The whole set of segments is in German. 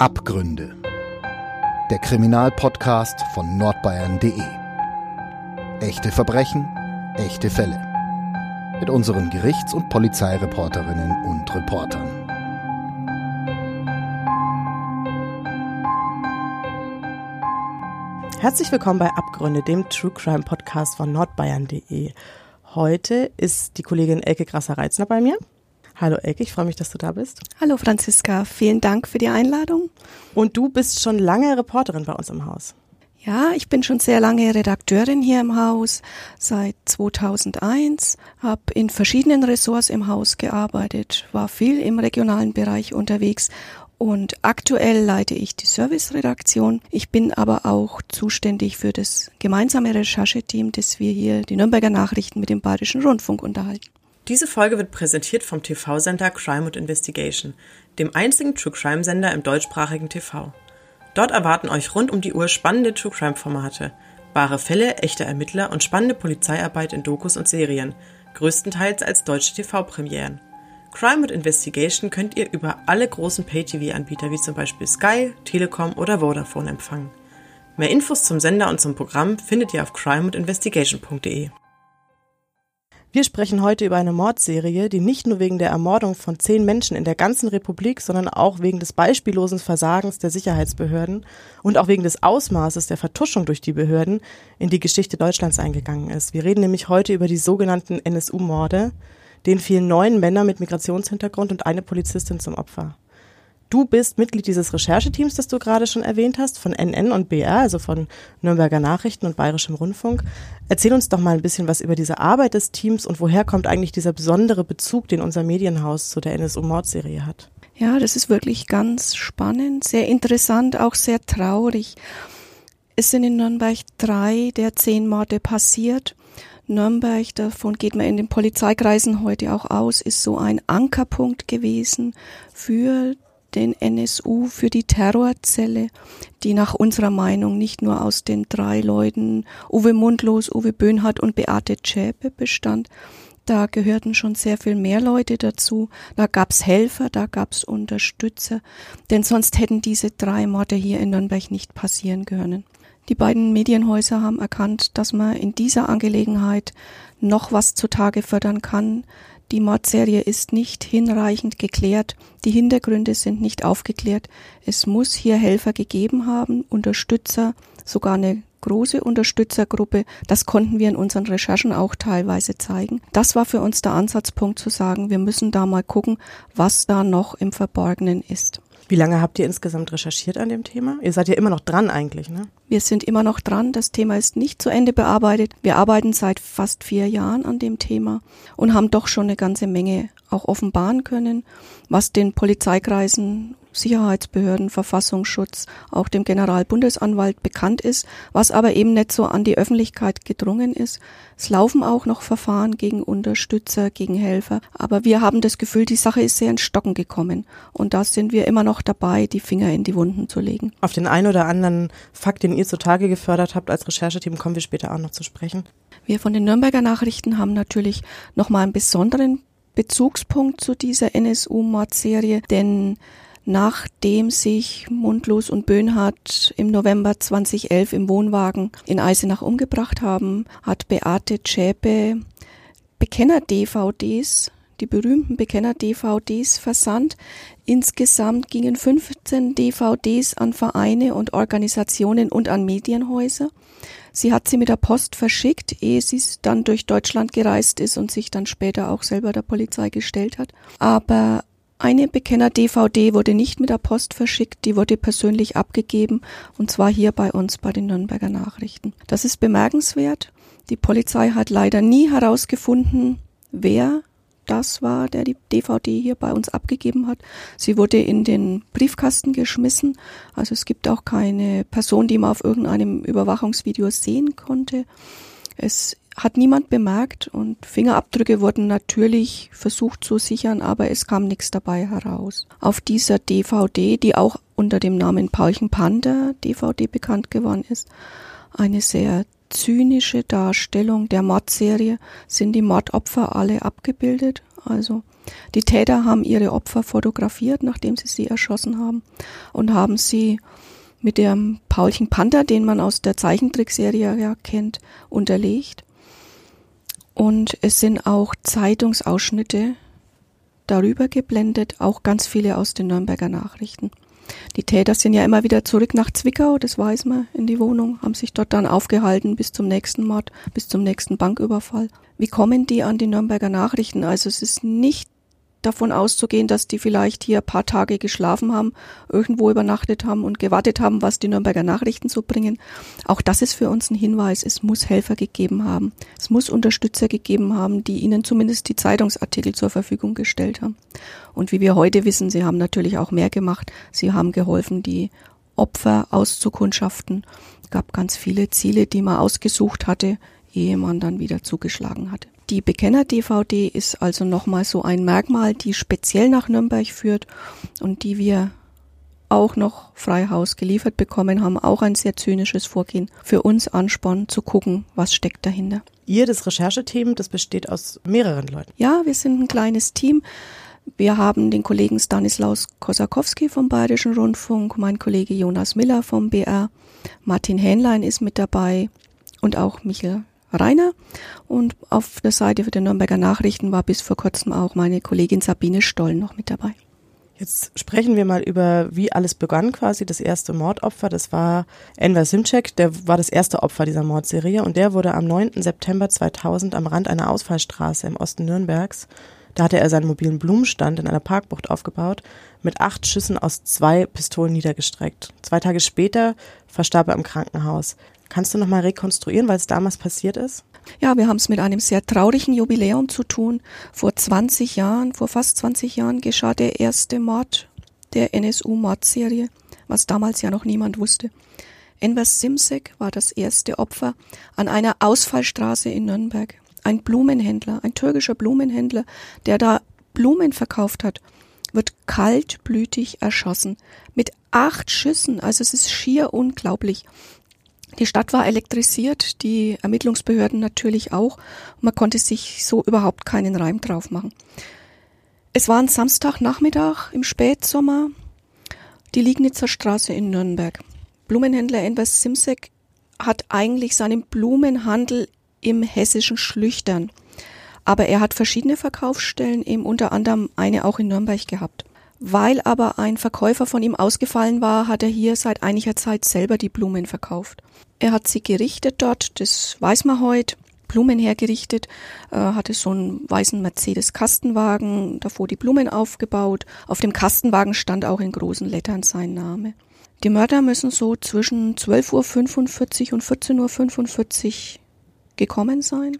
Abgründe. Der Kriminalpodcast von nordbayern.de. Echte Verbrechen, echte Fälle. Mit unseren Gerichts- und Polizeireporterinnen und Reportern. Herzlich willkommen bei Abgründe, dem True Crime Podcast von nordbayern.de. Heute ist die Kollegin Elke Grasser-Reitzner bei mir. Hallo Elke, ich freue mich, dass du da bist. Hallo Franziska, vielen Dank für die Einladung. Und du bist schon lange Reporterin bei uns im Haus. Ja, ich bin schon sehr lange Redakteurin hier im Haus, seit 2001, habe in verschiedenen Ressorts im Haus gearbeitet, war viel im regionalen Bereich unterwegs und aktuell leite ich die Serviceredaktion. Ich bin aber auch zuständig für das gemeinsame Rechercheteam, das wir hier die Nürnberger Nachrichten mit dem Bayerischen Rundfunk unterhalten. Diese Folge wird präsentiert vom TV-Sender Crime und Investigation, dem einzigen True Crime Sender im deutschsprachigen TV. Dort erwarten euch rund um die Uhr spannende True Crime Formate, wahre Fälle, echte Ermittler und spannende Polizeiarbeit in Dokus und Serien, größtenteils als deutsche TV-Premieren. Crime und Investigation könnt ihr über alle großen Pay-TV-Anbieter wie zum Beispiel Sky, Telekom oder Vodafone empfangen. Mehr Infos zum Sender und zum Programm findet ihr auf crimeandinvestigation.de. Wir sprechen heute über eine Mordserie, die nicht nur wegen der Ermordung von zehn Menschen in der ganzen Republik, sondern auch wegen des beispiellosen Versagens der Sicherheitsbehörden und auch wegen des Ausmaßes der Vertuschung durch die Behörden in die Geschichte Deutschlands eingegangen ist. Wir reden nämlich heute über die sogenannten NSU-Morde, denen fielen neun Männer mit Migrationshintergrund und eine Polizistin zum Opfer. Du bist Mitglied dieses Rechercheteams, das du gerade schon erwähnt hast, von NN und BR, also von Nürnberger Nachrichten und Bayerischem Rundfunk. Erzähl uns doch mal ein bisschen was über diese Arbeit des Teams und woher kommt eigentlich dieser besondere Bezug, den unser Medienhaus zu der NSU-Mordserie hat. Ja, das ist wirklich ganz spannend, sehr interessant, auch sehr traurig. Es sind in Nürnberg drei der zehn Morde passiert. Nürnberg, davon geht man in den Polizeikreisen heute auch aus, ist so ein Ankerpunkt gewesen für den NSU für die Terrorzelle, die nach unserer Meinung nicht nur aus den drei Leuten Uwe Mundlos, Uwe Böhnhardt und Beate Zschäpe bestand. Da gehörten schon sehr viel mehr Leute dazu. Da gab's Helfer, da gab's Unterstützer, denn sonst hätten diese drei Morde hier in Nürnberg nicht passieren können. Die beiden Medienhäuser haben erkannt, dass man in dieser Angelegenheit noch was zutage fördern kann, die Mordserie ist nicht hinreichend geklärt, die Hintergründe sind nicht aufgeklärt. Es muss hier Helfer gegeben haben, Unterstützer, sogar eine große Unterstützergruppe. Das konnten wir in unseren Recherchen auch teilweise zeigen. Das war für uns der Ansatzpunkt zu sagen, wir müssen da mal gucken, was da noch im Verborgenen ist. Wie lange habt ihr insgesamt recherchiert an dem Thema? Ihr seid ja immer noch dran eigentlich, ne? Wir sind immer noch dran. Das Thema ist nicht zu Ende bearbeitet. Wir arbeiten seit fast vier Jahren an dem Thema und haben doch schon eine ganze Menge auch offenbaren können, was den Polizeikreisen Sicherheitsbehörden, Verfassungsschutz, auch dem Generalbundesanwalt bekannt ist, was aber eben nicht so an die Öffentlichkeit gedrungen ist. Es laufen auch noch Verfahren gegen Unterstützer, gegen Helfer, aber wir haben das Gefühl, die Sache ist sehr in Stocken gekommen und da sind wir immer noch dabei, die Finger in die Wunden zu legen. Auf den einen oder anderen Fakt, den ihr zutage gefördert habt als Rechercheteam, kommen wir später auch noch zu sprechen. Wir von den Nürnberger Nachrichten haben natürlich noch mal einen besonderen Bezugspunkt zu dieser NSU-Mordserie, denn nachdem sich Mundlos und Böhnhardt im November 2011 im Wohnwagen in Eisenach umgebracht haben, hat Beate Zschäpe Bekenner-DVDs, die berühmten Bekenner-DVDs versandt. Insgesamt gingen 15 DVDs an Vereine und Organisationen und an Medienhäuser. Sie hat sie mit der Post verschickt, ehe sie dann durch Deutschland gereist ist und sich dann später auch selber der Polizei gestellt hat. Aber eine Bekenner-DVD wurde nicht mit der Post verschickt, die wurde persönlich abgegeben und zwar hier bei uns bei den Nürnberger Nachrichten. Das ist bemerkenswert. Die Polizei hat leider nie herausgefunden, wer das war, der die DVD hier bei uns abgegeben hat. Sie wurde in den Briefkasten geschmissen. Also es gibt auch keine Person, die man auf irgendeinem Überwachungsvideo sehen konnte. Es hat niemand bemerkt und Fingerabdrücke wurden natürlich versucht zu sichern, aber es kam nichts dabei heraus. Auf dieser DVD, die auch unter dem Namen Paulchen Panda DVD bekannt geworden ist, eine sehr zynische Darstellung der Mordserie, sind die Mordopfer alle abgebildet. Also Die Täter haben ihre Opfer fotografiert, nachdem sie sie erschossen haben und haben sie mit dem Paulchen Panther, den man aus der Zeichentrickserie ja kennt, unterlegt. Und es sind auch Zeitungsausschnitte darüber geblendet, auch ganz viele aus den Nürnberger Nachrichten. Die Täter sind ja immer wieder zurück nach Zwickau, das weiß man, in die Wohnung, haben sich dort dann aufgehalten bis zum nächsten Mord, bis zum nächsten Banküberfall. Wie kommen die an die Nürnberger Nachrichten? Also es ist nicht davon auszugehen, dass die vielleicht hier paar Tage geschlafen haben, irgendwo übernachtet haben und gewartet haben, was die Nürnberger Nachrichten so bringen. Auch das ist für uns ein Hinweis. Es muss Helfer gegeben haben. Es muss Unterstützer gegeben haben, die ihnen zumindest die Zeitungsartikel zur Verfügung gestellt haben. Und wie wir heute wissen, sie haben natürlich auch mehr gemacht. Sie haben geholfen, die Opfer auszukundschaften. Es gab ganz viele Ziele, die man ausgesucht hatte, ehe man dann wieder zugeschlagen hatte. Die Bekenner-DVD ist also nochmal so ein Merkmal, die speziell nach Nürnberg führt und die wir auch noch frei Haus geliefert bekommen haben, auch ein sehr zynisches Vorgehen für uns Ansporn zu gucken, was steckt dahinter. Ihr, das Rechercheteam, das besteht aus mehreren Leuten. Ja, wir sind ein kleines Team. Wir haben den Kollegen Stanislaus Kosakowski vom Bayerischen Rundfunk, mein Kollege Jonas Miller vom BR, Martin Hähnlein ist mit dabei und auch Michael Rainer. Und auf der Seite für die Nürnberger Nachrichten war bis vor kurzem auch meine Kollegin Sabine Stoll noch mit dabei. Jetzt sprechen wir mal über, wie alles begann quasi. Das erste Mordopfer, das war Enver Simcek, der war das erste Opfer dieser Mordserie und der wurde am 9. September 2000 am Rand einer Ausfallstraße im Osten Nürnbergs, da hatte er seinen mobilen Blumenstand in einer Parkbucht aufgebaut, mit acht Schüssen aus zwei Pistolen niedergestreckt. Zwei Tage später verstarb er im Krankenhaus. Kannst du nochmal rekonstruieren, es damals passiert ist? Ja, wir haben es mit einem sehr traurigen Jubiläum zu tun. Vor 20 Jahren, vor fast 20 Jahren geschah der erste Mord der NSU-Mordserie, was damals ja noch niemand wusste. Enver Simsek war das erste Opfer an einer Ausfallstraße in Nürnberg. Ein Blumenhändler, ein türkischer Blumenhändler, der da Blumen verkauft hat, wird kaltblütig erschossen. Mit acht Schüssen, also es ist schier unglaublich. Die Stadt war elektrisiert, die Ermittlungsbehörden natürlich auch. Man konnte sich so überhaupt keinen Reim drauf machen. Es war ein Samstagnachmittag im Spätsommer, die Liegnitzer Straße in Nürnberg. Blumenhändler Enver Simsek hat eigentlich seinen Blumenhandel im hessischen Schlüchtern. Aber er hat verschiedene Verkaufsstellen, eben unter anderem eine auch in Nürnberg gehabt. Weil aber ein Verkäufer von ihm ausgefallen war, hat er hier seit einiger Zeit selber die Blumen verkauft. Er hat sie gerichtet dort, das weiß man heute. Blumen hergerichtet, äh, hatte so einen weißen Mercedes-Kastenwagen, davor die Blumen aufgebaut. Auf dem Kastenwagen stand auch in großen Lettern sein Name. Die Mörder müssen so zwischen 12.45 Uhr und 14.45 Uhr gekommen sein.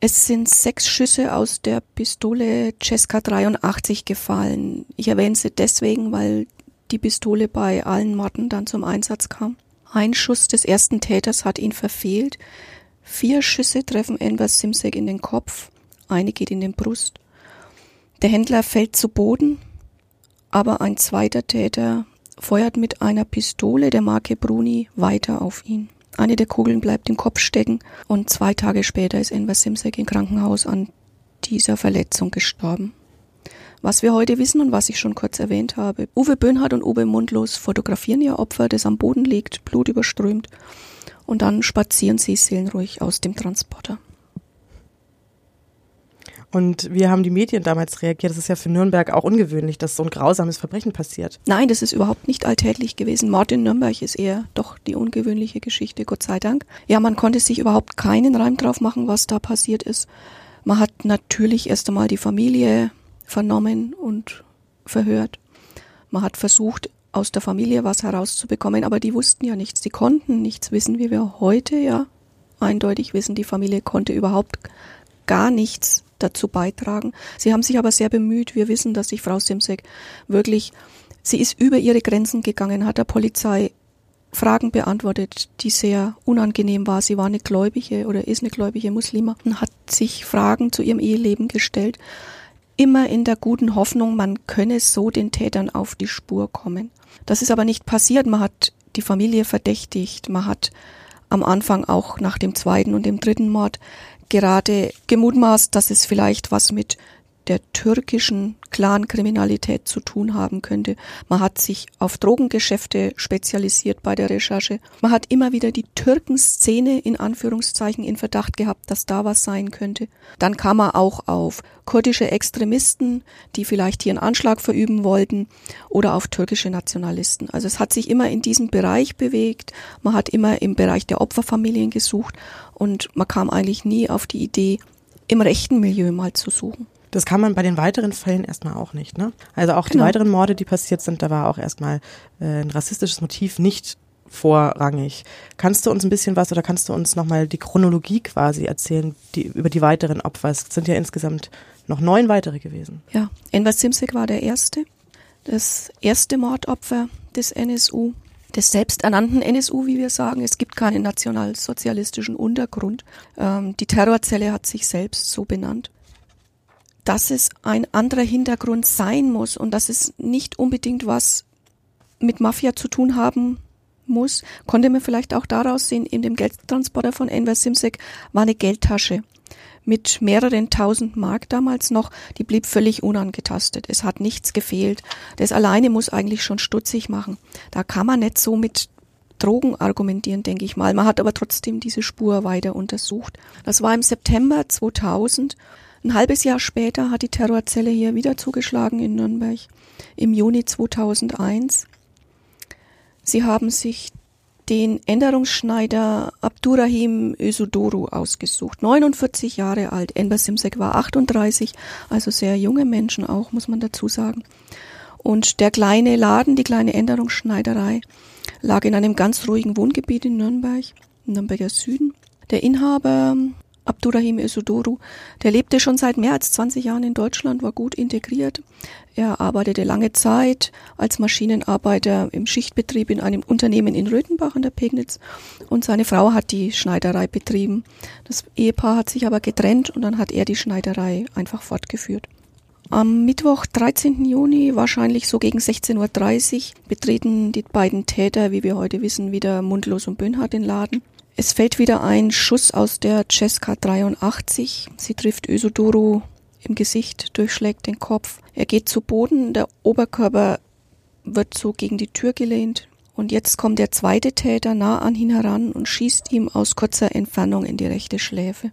Es sind sechs Schüsse aus der Pistole Cesca 83 gefallen. Ich erwähne sie deswegen, weil die Pistole bei allen Morden dann zum Einsatz kam. Ein Schuss des ersten Täters hat ihn verfehlt. Vier Schüsse treffen Enver Simsek in den Kopf, eine geht in den Brust. Der Händler fällt zu Boden, aber ein zweiter Täter feuert mit einer Pistole der Marke Bruni weiter auf ihn. Eine der Kugeln bleibt im Kopf stecken und zwei Tage später ist Enver Simsek im Krankenhaus an dieser Verletzung gestorben. Was wir heute wissen und was ich schon kurz erwähnt habe. Uwe Böhnhardt und Uwe Mundlos fotografieren ihr Opfer, das am Boden liegt, blutüberströmt, und dann spazieren sie seelenruhig aus dem Transporter. Und wie haben die Medien damals reagiert? Das ist ja für Nürnberg auch ungewöhnlich, dass so ein grausames Verbrechen passiert. Nein, das ist überhaupt nicht alltäglich gewesen. Mord in Nürnberg ist eher doch die ungewöhnliche Geschichte, Gott sei Dank. Ja, man konnte sich überhaupt keinen Reim drauf machen, was da passiert ist. Man hat natürlich erst einmal die Familie vernommen und verhört. Man hat versucht, aus der Familie was herauszubekommen, aber die wussten ja nichts. Die konnten nichts wissen, wie wir heute ja eindeutig wissen. Die Familie konnte überhaupt gar nichts dazu beitragen. Sie haben sich aber sehr bemüht. Wir wissen, dass sich Frau Simsek wirklich, sie ist über ihre Grenzen gegangen, hat der Polizei Fragen beantwortet, die sehr unangenehm war. Sie war eine gläubige oder ist eine gläubige Muslima und hat sich Fragen zu ihrem Eheleben gestellt. Immer in der guten Hoffnung, man könne so den Tätern auf die Spur kommen. Das ist aber nicht passiert. Man hat die Familie verdächtigt. Man hat am Anfang auch nach dem zweiten und dem dritten Mord gerade gemutmaßt, dass es vielleicht was mit der türkischen Clankriminalität zu tun haben könnte. Man hat sich auf Drogengeschäfte spezialisiert bei der Recherche. Man hat immer wieder die Türkenszene in Anführungszeichen in Verdacht gehabt, dass da was sein könnte. Dann kam man auch auf kurdische Extremisten, die vielleicht hier einen Anschlag verüben wollten oder auf türkische Nationalisten. Also es hat sich immer in diesem Bereich bewegt. Man hat immer im Bereich der Opferfamilien gesucht und man kam eigentlich nie auf die Idee, im rechten Milieu mal zu suchen. Das kann man bei den weiteren Fällen erstmal auch nicht. Ne? Also auch genau. die weiteren Morde, die passiert sind, da war auch erstmal äh, ein rassistisches Motiv nicht vorrangig. Kannst du uns ein bisschen was oder kannst du uns nochmal die Chronologie quasi erzählen die, über die weiteren Opfer? Es sind ja insgesamt noch neun weitere gewesen. Ja, Enver Simsek war der erste, das erste Mordopfer des NSU, des selbsternannten NSU, wie wir sagen. Es gibt keinen nationalsozialistischen Untergrund. Ähm, die Terrorzelle hat sich selbst so benannt dass es ein anderer Hintergrund sein muss und dass es nicht unbedingt was mit Mafia zu tun haben muss, konnte man vielleicht auch daraus sehen, in dem Geldtransporter von Enver Simsek war eine Geldtasche mit mehreren tausend Mark damals noch, die blieb völlig unangetastet. Es hat nichts gefehlt. Das alleine muss eigentlich schon stutzig machen. Da kann man nicht so mit Drogen argumentieren, denke ich mal. Man hat aber trotzdem diese Spur weiter untersucht. Das war im September 2000 ein halbes Jahr später hat die Terrorzelle hier wieder zugeschlagen in Nürnberg, im Juni 2001. Sie haben sich den Änderungsschneider Abdurrahim Ösudoru ausgesucht. 49 Jahre alt. Enver Simsek war 38, also sehr junge Menschen auch, muss man dazu sagen. Und der kleine Laden, die kleine Änderungsschneiderei, lag in einem ganz ruhigen Wohngebiet in Nürnberg, Nürnberger Süden. Der Inhaber Abdurrahim Esudoru, der lebte schon seit mehr als 20 Jahren in Deutschland, war gut integriert. Er arbeitete lange Zeit als Maschinenarbeiter im Schichtbetrieb in einem Unternehmen in Röthenbach an der Pegnitz und seine Frau hat die Schneiderei betrieben. Das Ehepaar hat sich aber getrennt und dann hat er die Schneiderei einfach fortgeführt. Am Mittwoch, 13. Juni, wahrscheinlich so gegen 16.30 Uhr, betreten die beiden Täter, wie wir heute wissen, wieder Mundlos und Böhnhardt den Laden. Es fällt wieder ein Schuss aus der Cesca 83. Sie trifft Ösodoro im Gesicht, durchschlägt den Kopf. Er geht zu Boden, der Oberkörper wird so gegen die Tür gelehnt. Und jetzt kommt der zweite Täter nah an ihn heran und schießt ihm aus kurzer Entfernung in die rechte Schläfe.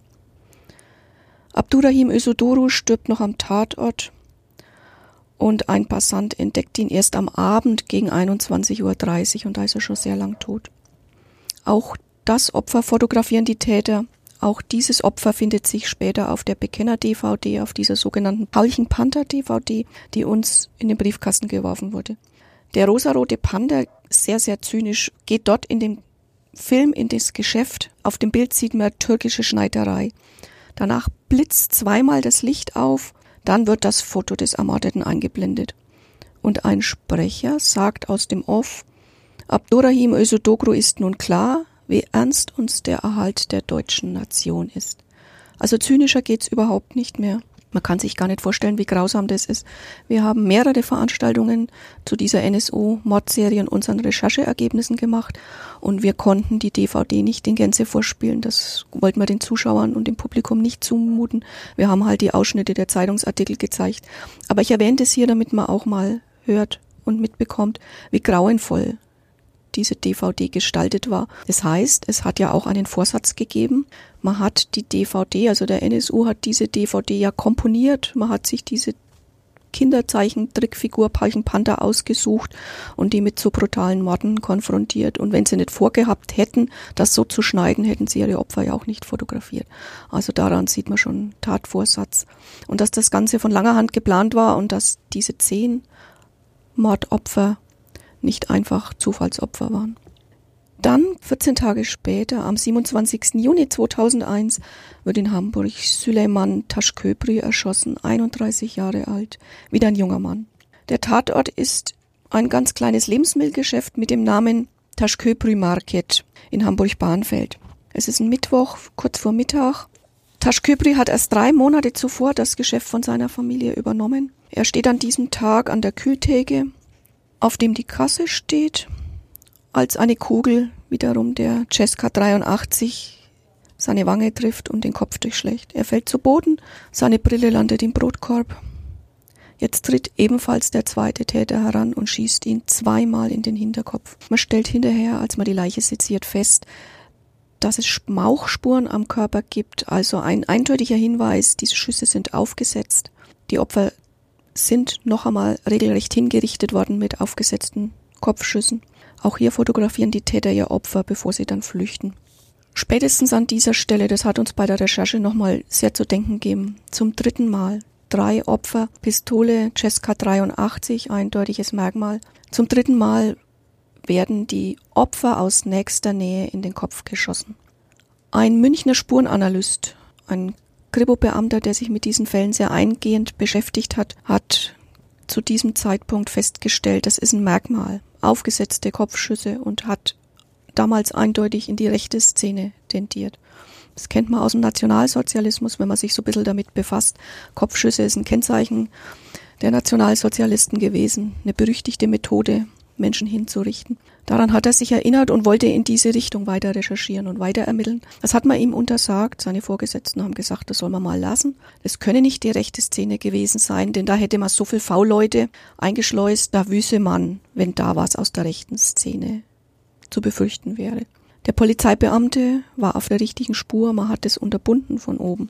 Abdurrahim Ösodoro stirbt noch am Tatort und ein Passant entdeckt ihn erst am Abend gegen 21.30 Uhr und da ist er schon sehr lang tot. Auch das Opfer fotografieren die Täter. Auch dieses Opfer findet sich später auf der Bekenner-DVD, auf dieser sogenannten Paulchen Panther-DVD, die uns in den Briefkasten geworfen wurde. Der rosarote Panther, sehr, sehr zynisch, geht dort in dem Film in das Geschäft. Auf dem Bild sieht man türkische Schneiderei. Danach blitzt zweimal das Licht auf, dann wird das Foto des Ermordeten eingeblendet. Und ein Sprecher sagt aus dem Off, Abdurrahim Özodoglu ist nun klar, wie ernst uns der Erhalt der deutschen Nation ist. Also zynischer geht's überhaupt nicht mehr. Man kann sich gar nicht vorstellen, wie grausam das ist. Wir haben mehrere Veranstaltungen zu dieser NSU-Mordserie und unseren Rechercheergebnissen gemacht und wir konnten die DVD nicht in Gänze vorspielen. Das wollten wir den Zuschauern und dem Publikum nicht zumuten. Wir haben halt die Ausschnitte der Zeitungsartikel gezeigt. Aber ich erwähne das hier, damit man auch mal hört und mitbekommt, wie grauenvoll diese DVD gestaltet war. Das heißt, es hat ja auch einen Vorsatz gegeben. Man hat die DVD, also der NSU hat diese DVD ja komponiert. Man hat sich diese Kinderzeichen-Trickfigur Palchen Panther ausgesucht und die mit so brutalen Morden konfrontiert. Und wenn sie nicht vorgehabt hätten, das so zu schneiden, hätten sie ihre Opfer ja auch nicht fotografiert. Also daran sieht man schon Tatvorsatz. Und dass das Ganze von langer Hand geplant war und dass diese zehn Mordopfer nicht einfach Zufallsopfer waren. Dann, 14 Tage später, am 27. Juni 2001, wird in Hamburg Süleyman Taschköpri erschossen, 31 Jahre alt, wieder ein junger Mann. Der Tatort ist ein ganz kleines Lebensmittelgeschäft mit dem Namen Taschköpri Market in Hamburg-Bahnfeld. Es ist ein Mittwoch, kurz vor Mittag. Taschköpri hat erst drei Monate zuvor das Geschäft von seiner Familie übernommen. Er steht an diesem Tag an der Kühltheke auf dem die Kasse steht, als eine Kugel wiederum der Cesca 83 seine Wange trifft und den Kopf durchschlägt. Er fällt zu Boden, seine Brille landet im Brotkorb. Jetzt tritt ebenfalls der zweite Täter heran und schießt ihn zweimal in den Hinterkopf. Man stellt hinterher, als man die Leiche seziert, fest, dass es Mauchspuren am Körper gibt, also ein eindeutiger Hinweis, diese Schüsse sind aufgesetzt. Die Opfer sind noch einmal regelrecht hingerichtet worden mit aufgesetzten Kopfschüssen. Auch hier fotografieren die Täter ihr Opfer, bevor sie dann flüchten. Spätestens an dieser Stelle, das hat uns bei der Recherche nochmal sehr zu denken gegeben, zum dritten Mal drei Opfer, Pistole Cesca 83, eindeutiges Merkmal. Zum dritten Mal werden die Opfer aus nächster Nähe in den Kopf geschossen. Ein Münchner Spurenanalyst, ein Kripo-Beamter, der sich mit diesen Fällen sehr eingehend beschäftigt hat, hat zu diesem Zeitpunkt festgestellt, das ist ein Merkmal, aufgesetzte Kopfschüsse und hat damals eindeutig in die rechte Szene tendiert. Das kennt man aus dem Nationalsozialismus, wenn man sich so ein bisschen damit befasst. Kopfschüsse ist ein Kennzeichen der Nationalsozialisten gewesen, eine berüchtigte Methode, Menschen hinzurichten. Daran hat er sich erinnert und wollte in diese Richtung weiter recherchieren und weiter ermitteln. Das hat man ihm untersagt. Seine Vorgesetzten haben gesagt, das soll man mal lassen. Das könne nicht die rechte Szene gewesen sein, denn da hätte man so viel V-Leute eingeschleust, da wüsse man, wenn da was aus der rechten Szene zu befürchten wäre. Der Polizeibeamte war auf der richtigen Spur, man hat es unterbunden von oben.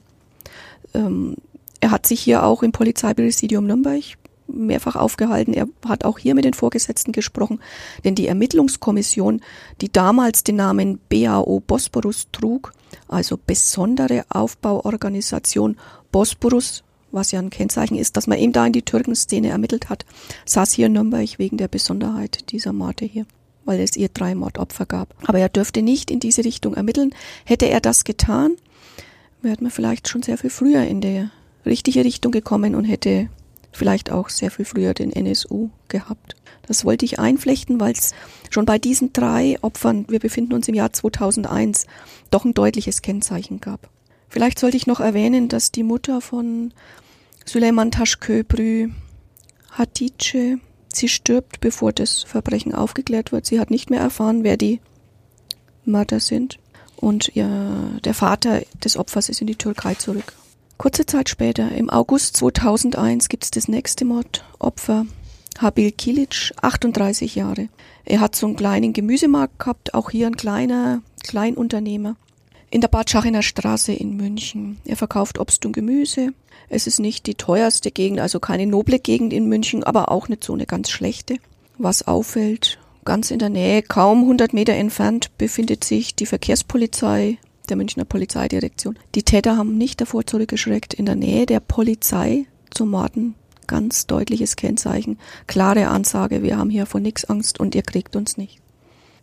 Ähm, er hat sich hier auch im Polizeipräsidium Nürnberg mehrfach aufgehalten. Er hat auch hier mit den Vorgesetzten gesprochen, denn die Ermittlungskommission, die damals den Namen BAO Bosporus trug, also besondere Aufbauorganisation Bosporus, was ja ein Kennzeichen ist, dass man eben da in die Türkenszene ermittelt hat, saß hier in Nürnberg wegen der Besonderheit dieser Morde hier weil es ihr drei Mordopfer gab. Aber er dürfte nicht in diese Richtung ermitteln. Hätte er das getan, wäre man vielleicht schon sehr viel früher in der richtige Richtung gekommen und hätte vielleicht auch sehr viel früher den NSU gehabt. Das wollte ich einflechten, weil es schon bei diesen drei Opfern, wir befinden uns im Jahr 2001, doch ein deutliches Kennzeichen gab. Vielleicht sollte ich noch erwähnen, dass die Mutter von Süleyman Taschköprü, Hatice, Sie stirbt, bevor das Verbrechen aufgeklärt wird. Sie hat nicht mehr erfahren, wer die Mörder sind. Und ihr, der Vater des Opfers ist in die Türkei zurück. Kurze Zeit später, im August 2001, gibt es das nächste Mordopfer. Habil Kilic, 38 Jahre. Er hat so einen kleinen Gemüsemarkt gehabt, auch hier ein kleiner Kleinunternehmer in der Bad Schachener Straße in München. Er verkauft Obst und Gemüse. Es ist nicht die teuerste Gegend, also keine noble Gegend in München, aber auch nicht so eine ganz schlechte. Was auffällt, ganz in der Nähe, kaum 100 Meter entfernt, befindet sich die Verkehrspolizei der Münchner Polizeidirektion. Die Täter haben nicht davor zurückgeschreckt, in der Nähe der Polizei zu morden. Ganz deutliches Kennzeichen, klare Ansage, wir haben hier vor nichts Angst und ihr kriegt uns nicht.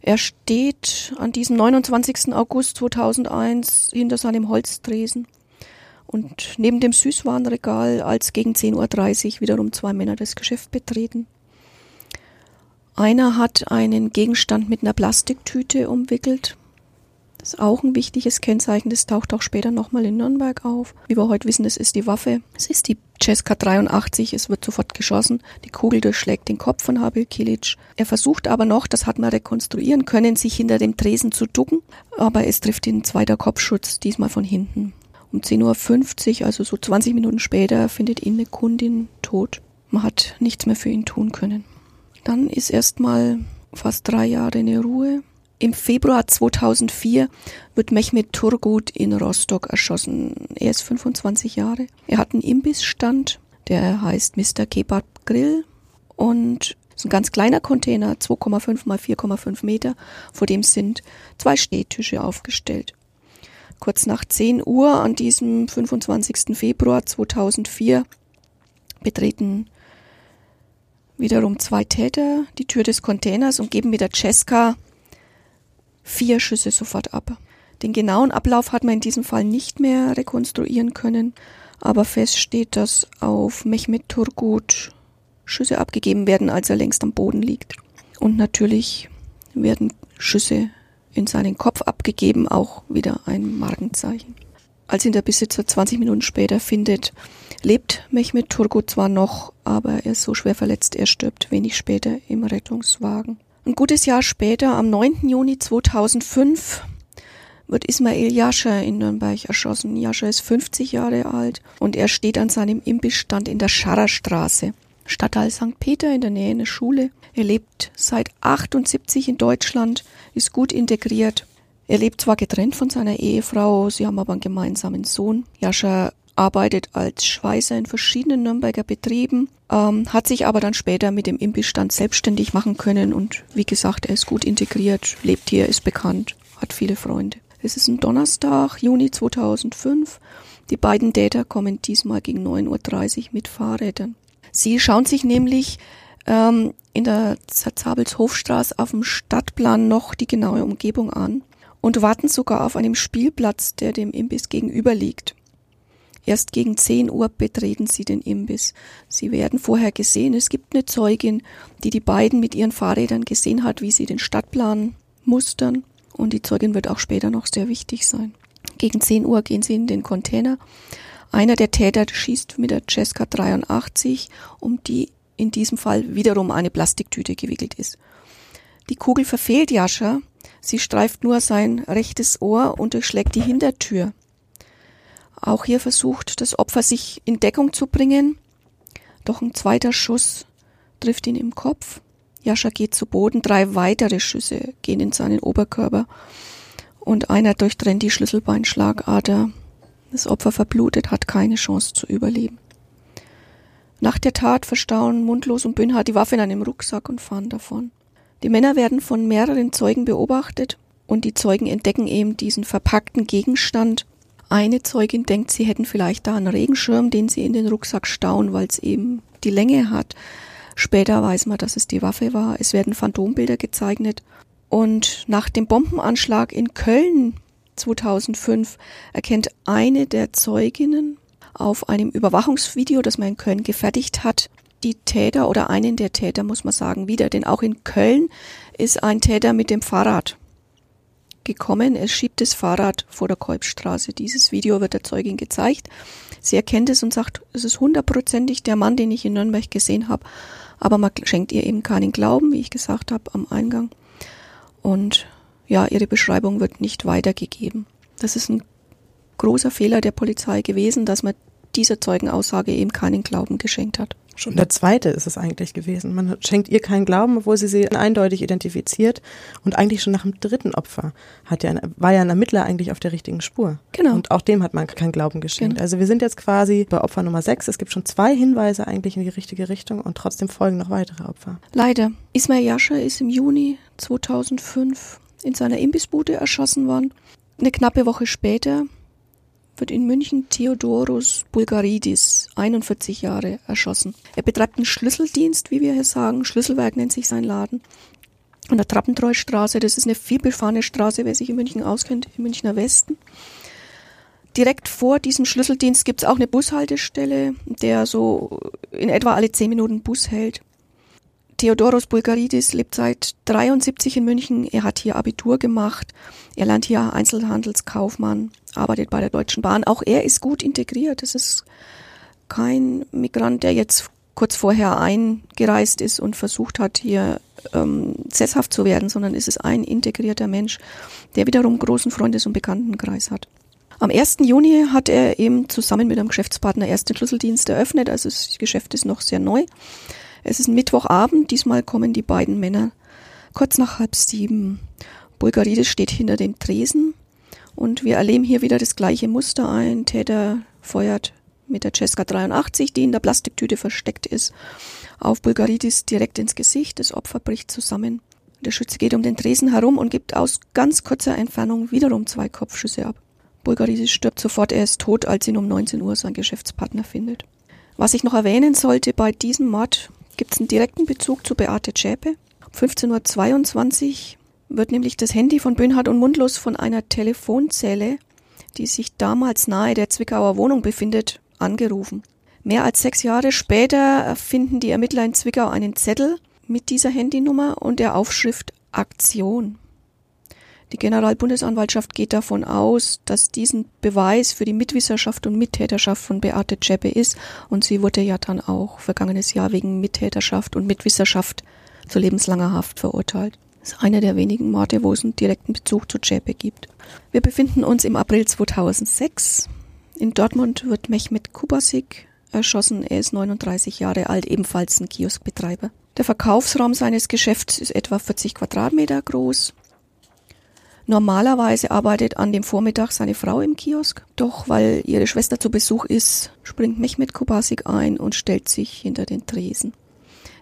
Er steht an diesem 29. August 2001 hinter seinem Holztresen und neben dem Süßwarenregal, als gegen 10.30 Uhr wiederum zwei Männer das Geschäft betreten. Einer hat einen Gegenstand mit einer Plastiktüte umwickelt. Das ist auch ein wichtiges Kennzeichen, das taucht auch später nochmal in Nürnberg auf. Wie wir heute wissen, es ist die Waffe. Es ist die Cesca 83, es wird sofort geschossen. Die Kugel durchschlägt den Kopf von Habil Kilic. Er versucht aber noch, das hat man rekonstruieren können, sich hinter dem Tresen zu ducken, aber es trifft ihn zweiter Kopfschutz, diesmal von hinten. Um 10.50 Uhr, also so 20 Minuten später, findet ihn eine Kundin tot. Man hat nichts mehr für ihn tun können. Dann ist erstmal fast drei Jahre eine Ruhe. Im Februar 2004 wird Mehmet Turgut in Rostock erschossen. Er ist 25 Jahre. Er hat einen Imbissstand, der heißt Mr. Kebab Grill und ist ein ganz kleiner Container, 2,5 mal 4,5 Meter, vor dem sind zwei Stehtische aufgestellt. Kurz nach 10 Uhr an diesem 25. Februar 2004 betreten wiederum zwei Täter die Tür des Containers und geben mit der Cesca vier Schüsse sofort ab. Den genauen Ablauf hat man in diesem Fall nicht mehr rekonstruieren können, aber fest steht, dass auf Mehmet Turgut Schüsse abgegeben werden, als er längst am Boden liegt. Und natürlich werden Schüsse in seinen Kopf abgegeben, auch wieder ein Markenzeichen. Als ihn der Besitzer 20 Minuten später findet, lebt Mehmet Turgut zwar noch, aber er ist so schwer verletzt, er stirbt wenig später im Rettungswagen. Ein gutes Jahr später, am 9. Juni 2005, wird Ismail Jascha in Nürnberg erschossen. Jascha ist 50 Jahre alt und er steht an seinem Imbissstand in der Scharrerstraße. Stadtteil St. Peter in der Nähe einer Schule. Er lebt seit 78 in Deutschland, ist gut integriert. Er lebt zwar getrennt von seiner Ehefrau, sie haben aber einen gemeinsamen Sohn. Jascha arbeitet als Schweißer in verschiedenen Nürnberger Betrieben, ähm, hat sich aber dann später mit dem Imbissstand selbstständig machen können und wie gesagt, er ist gut integriert, lebt hier, ist bekannt, hat viele Freunde. Es ist ein Donnerstag, Juni 2005. Die beiden Täter kommen diesmal gegen 9.30 Uhr mit Fahrrädern. Sie schauen sich nämlich ähm, in der Zabelshofstraße auf dem Stadtplan noch die genaue Umgebung an und warten sogar auf einem Spielplatz, der dem Imbiss gegenüber liegt. Erst gegen 10 Uhr betreten sie den Imbiss. Sie werden vorher gesehen. Es gibt eine Zeugin, die die beiden mit ihren Fahrrädern gesehen hat, wie sie den Stadtplan mustern. Und die Zeugin wird auch später noch sehr wichtig sein. Gegen 10 Uhr gehen sie in den Container. Einer der Täter schießt mit der Cesca 83, um die in diesem Fall wiederum eine Plastiktüte gewickelt ist. Die Kugel verfehlt Jascha. Sie streift nur sein rechtes Ohr und durchschlägt die Hintertür. Auch hier versucht das Opfer sich in Deckung zu bringen, doch ein zweiter Schuss trifft ihn im Kopf. Jascha geht zu Boden, drei weitere Schüsse gehen in seinen Oberkörper und einer durchtrennt die Schlüsselbeinschlagader. Das Opfer verblutet, hat keine Chance zu überleben. Nach der Tat verstauen Mundlos und Bünhard die Waffe in einem Rucksack und fahren davon. Die Männer werden von mehreren Zeugen beobachtet und die Zeugen entdecken eben diesen verpackten Gegenstand eine Zeugin denkt, sie hätten vielleicht da einen Regenschirm, den sie in den Rucksack stauen, weil es eben die Länge hat. Später weiß man, dass es die Waffe war. Es werden Phantombilder gezeichnet. Und nach dem Bombenanschlag in Köln 2005 erkennt eine der Zeuginnen auf einem Überwachungsvideo, das man in Köln gefertigt hat, die Täter oder einen der Täter, muss man sagen, wieder. Denn auch in Köln ist ein Täter mit dem Fahrrad gekommen. Er schiebt das Fahrrad vor der Kolbstraße. Dieses Video wird der Zeugin gezeigt. Sie erkennt es und sagt, es ist hundertprozentig der Mann, den ich in Nürnberg gesehen habe. Aber man schenkt ihr eben keinen Glauben, wie ich gesagt habe, am Eingang. Und ja, ihre Beschreibung wird nicht weitergegeben. Das ist ein großer Fehler der Polizei gewesen, dass man dieser Zeugenaussage eben keinen Glauben geschenkt hat. Schon der zweite ist es eigentlich gewesen. Man schenkt ihr keinen Glauben, obwohl sie sie eindeutig identifiziert. Und eigentlich schon nach dem dritten Opfer hat ja, war ja ein Ermittler eigentlich auf der richtigen Spur. Genau. Und auch dem hat man keinen Glauben geschenkt. Genau. Also wir sind jetzt quasi bei Opfer Nummer sechs. Es gibt schon zwei Hinweise eigentlich in die richtige Richtung und trotzdem folgen noch weitere Opfer. Leider. Ismail Yasha ist im Juni 2005 in seiner Imbissbude erschossen worden. Eine knappe Woche später wird in München Theodorus Bulgaridis, 41 Jahre, erschossen. Er betreibt einen Schlüsseldienst, wie wir hier sagen. Schlüsselwerk nennt sich sein Laden. An der Trappentreustraße, das ist eine vielbefahrene Straße, wer sich in München auskennt, im Münchner Westen. Direkt vor diesem Schlüsseldienst gibt es auch eine Bushaltestelle, der so in etwa alle zehn Minuten Bus hält. Theodoros Bulgaridis lebt seit 73 in München. Er hat hier Abitur gemacht. Er lernt hier Einzelhandelskaufmann, arbeitet bei der Deutschen Bahn. Auch er ist gut integriert. Es ist kein Migrant, der jetzt kurz vorher eingereist ist und versucht hat, hier ähm, sesshaft zu werden, sondern es ist ein integrierter Mensch, der wiederum großen Freundes- und Bekanntenkreis hat. Am 1. Juni hat er eben zusammen mit einem Geschäftspartner erst den Schlüsseldienst eröffnet, also das Geschäft ist noch sehr neu. Es ist Mittwochabend, diesmal kommen die beiden Männer kurz nach halb sieben. Bulgarides steht hinter dem Tresen und wir erleben hier wieder das gleiche Muster ein. Täter feuert mit der Cesca 83, die in der Plastiktüte versteckt ist, auf Bulgaridis direkt ins Gesicht. Das Opfer bricht zusammen. Der Schütze geht um den Tresen herum und gibt aus ganz kurzer Entfernung wiederum zwei Kopfschüsse ab. Bulgaridis stirbt sofort, er ist tot, als ihn um 19 Uhr sein Geschäftspartner findet. Was ich noch erwähnen sollte bei diesem Mord, gibt es einen direkten Bezug zu Beate Zschäpe. Um 15.22 Uhr wird nämlich das Handy von Böhnhardt und Mundlos von einer Telefonzelle, die sich damals nahe der Zwickauer Wohnung befindet, angerufen. Mehr als sechs Jahre später finden die Ermittler in Zwickau einen Zettel mit dieser Handynummer und der Aufschrift Aktion. Die Generalbundesanwaltschaft geht davon aus, dass diesen Beweis für die Mitwisserschaft und Mittäterschaft von Beate Zschäpe ist und sie wurde ja dann auch vergangenes Jahr wegen Mittäterschaft und Mitwisserschaft zu lebenslanger Haft verurteilt. Das ist einer der wenigen Morde, wo es einen direkten Bezug zu Zschäpe gibt. Wir befinden uns im April 2006. In Dortmund wird Mehmet Kubasik erschossen. Er ist 39 Jahre alt, ebenfalls ein Kioskbetreiber. Der Verkaufsraum seines Geschäfts ist etwa 40 Quadratmeter groß. Normalerweise arbeitet an dem Vormittag seine Frau im Kiosk, doch weil ihre Schwester zu Besuch ist, springt Mehmet Kubasik ein und stellt sich hinter den Tresen.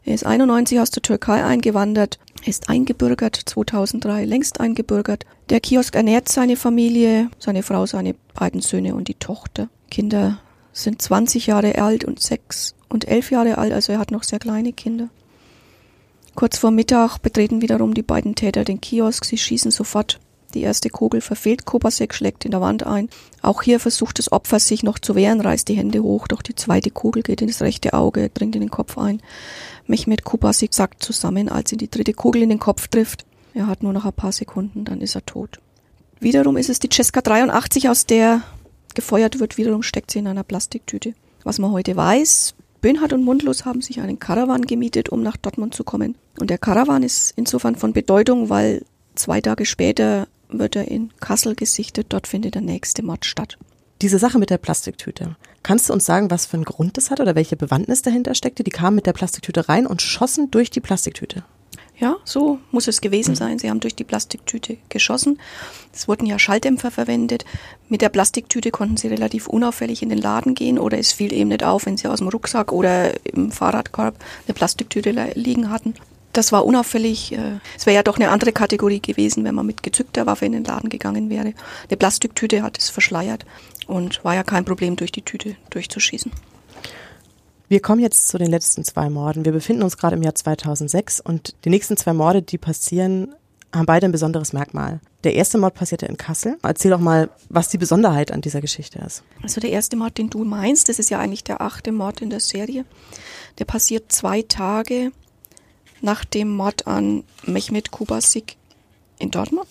Er ist 91 aus der Türkei eingewandert, ist eingebürgert, 2003 längst eingebürgert. Der Kiosk ernährt seine Familie, seine Frau, seine beiden Söhne und die Tochter. Kinder sind 20 Jahre alt und 6 und 11 Jahre alt, also er hat noch sehr kleine Kinder. Kurz vor Mittag betreten wiederum die beiden Täter den Kiosk. Sie schießen sofort die erste Kugel verfehlt, Kobasek schlägt in der Wand ein. Auch hier versucht das Opfer sich noch zu wehren, reißt die Hände hoch, doch die zweite Kugel geht in das rechte Auge, dringt in den Kopf ein. Mehmet Kubasik sackt zusammen, als ihn die dritte Kugel in den Kopf trifft. Er hat nur noch ein paar Sekunden, dann ist er tot. Wiederum ist es die Cesca 83, aus der gefeuert wird. Wiederum steckt sie in einer Plastiktüte. Was man heute weiß, Böhnhardt und Mundlos haben sich einen Karawan gemietet, um nach Dortmund zu kommen. Und der Karawan ist insofern von Bedeutung, weil zwei Tage später wird er in Kassel gesichtet. Dort findet der nächste Mord statt. Diese Sache mit der Plastiktüte. Kannst du uns sagen, was für einen Grund das hat oder welche Bewandtnis dahinter steckte? Die kamen mit der Plastiktüte rein und schossen durch die Plastiktüte. Ja, so muss es gewesen sein. Sie haben durch die Plastiktüte geschossen. Es wurden ja Schalldämpfer verwendet. Mit der Plastiktüte konnten sie relativ unauffällig in den Laden gehen oder es fiel eben nicht auf, wenn sie aus dem Rucksack oder im Fahrradkorb eine Plastiktüte liegen hatten das war unauffällig. Äh, es wäre ja doch eine andere Kategorie gewesen, wenn man mit gezückter Waffe in den Laden gegangen wäre. Eine Plastiktüte hat es verschleiert und war ja kein Problem, durch die Tüte durchzuschießen. Wir kommen jetzt zu den letzten zwei Morden. Wir befinden uns gerade im Jahr 2006 und die nächsten zwei Morde, die passieren, haben beide ein besonderes Merkmal. Der erste Mord passierte in Kassel. Erzähl doch mal, was die Besonderheit an dieser Geschichte ist. Also der erste Mord, den du meinst, das ist ja eigentlich der achte Mord in der Serie. Der passiert zwei Tage nach dem Mord an Mehmet Kubasik in Dortmund.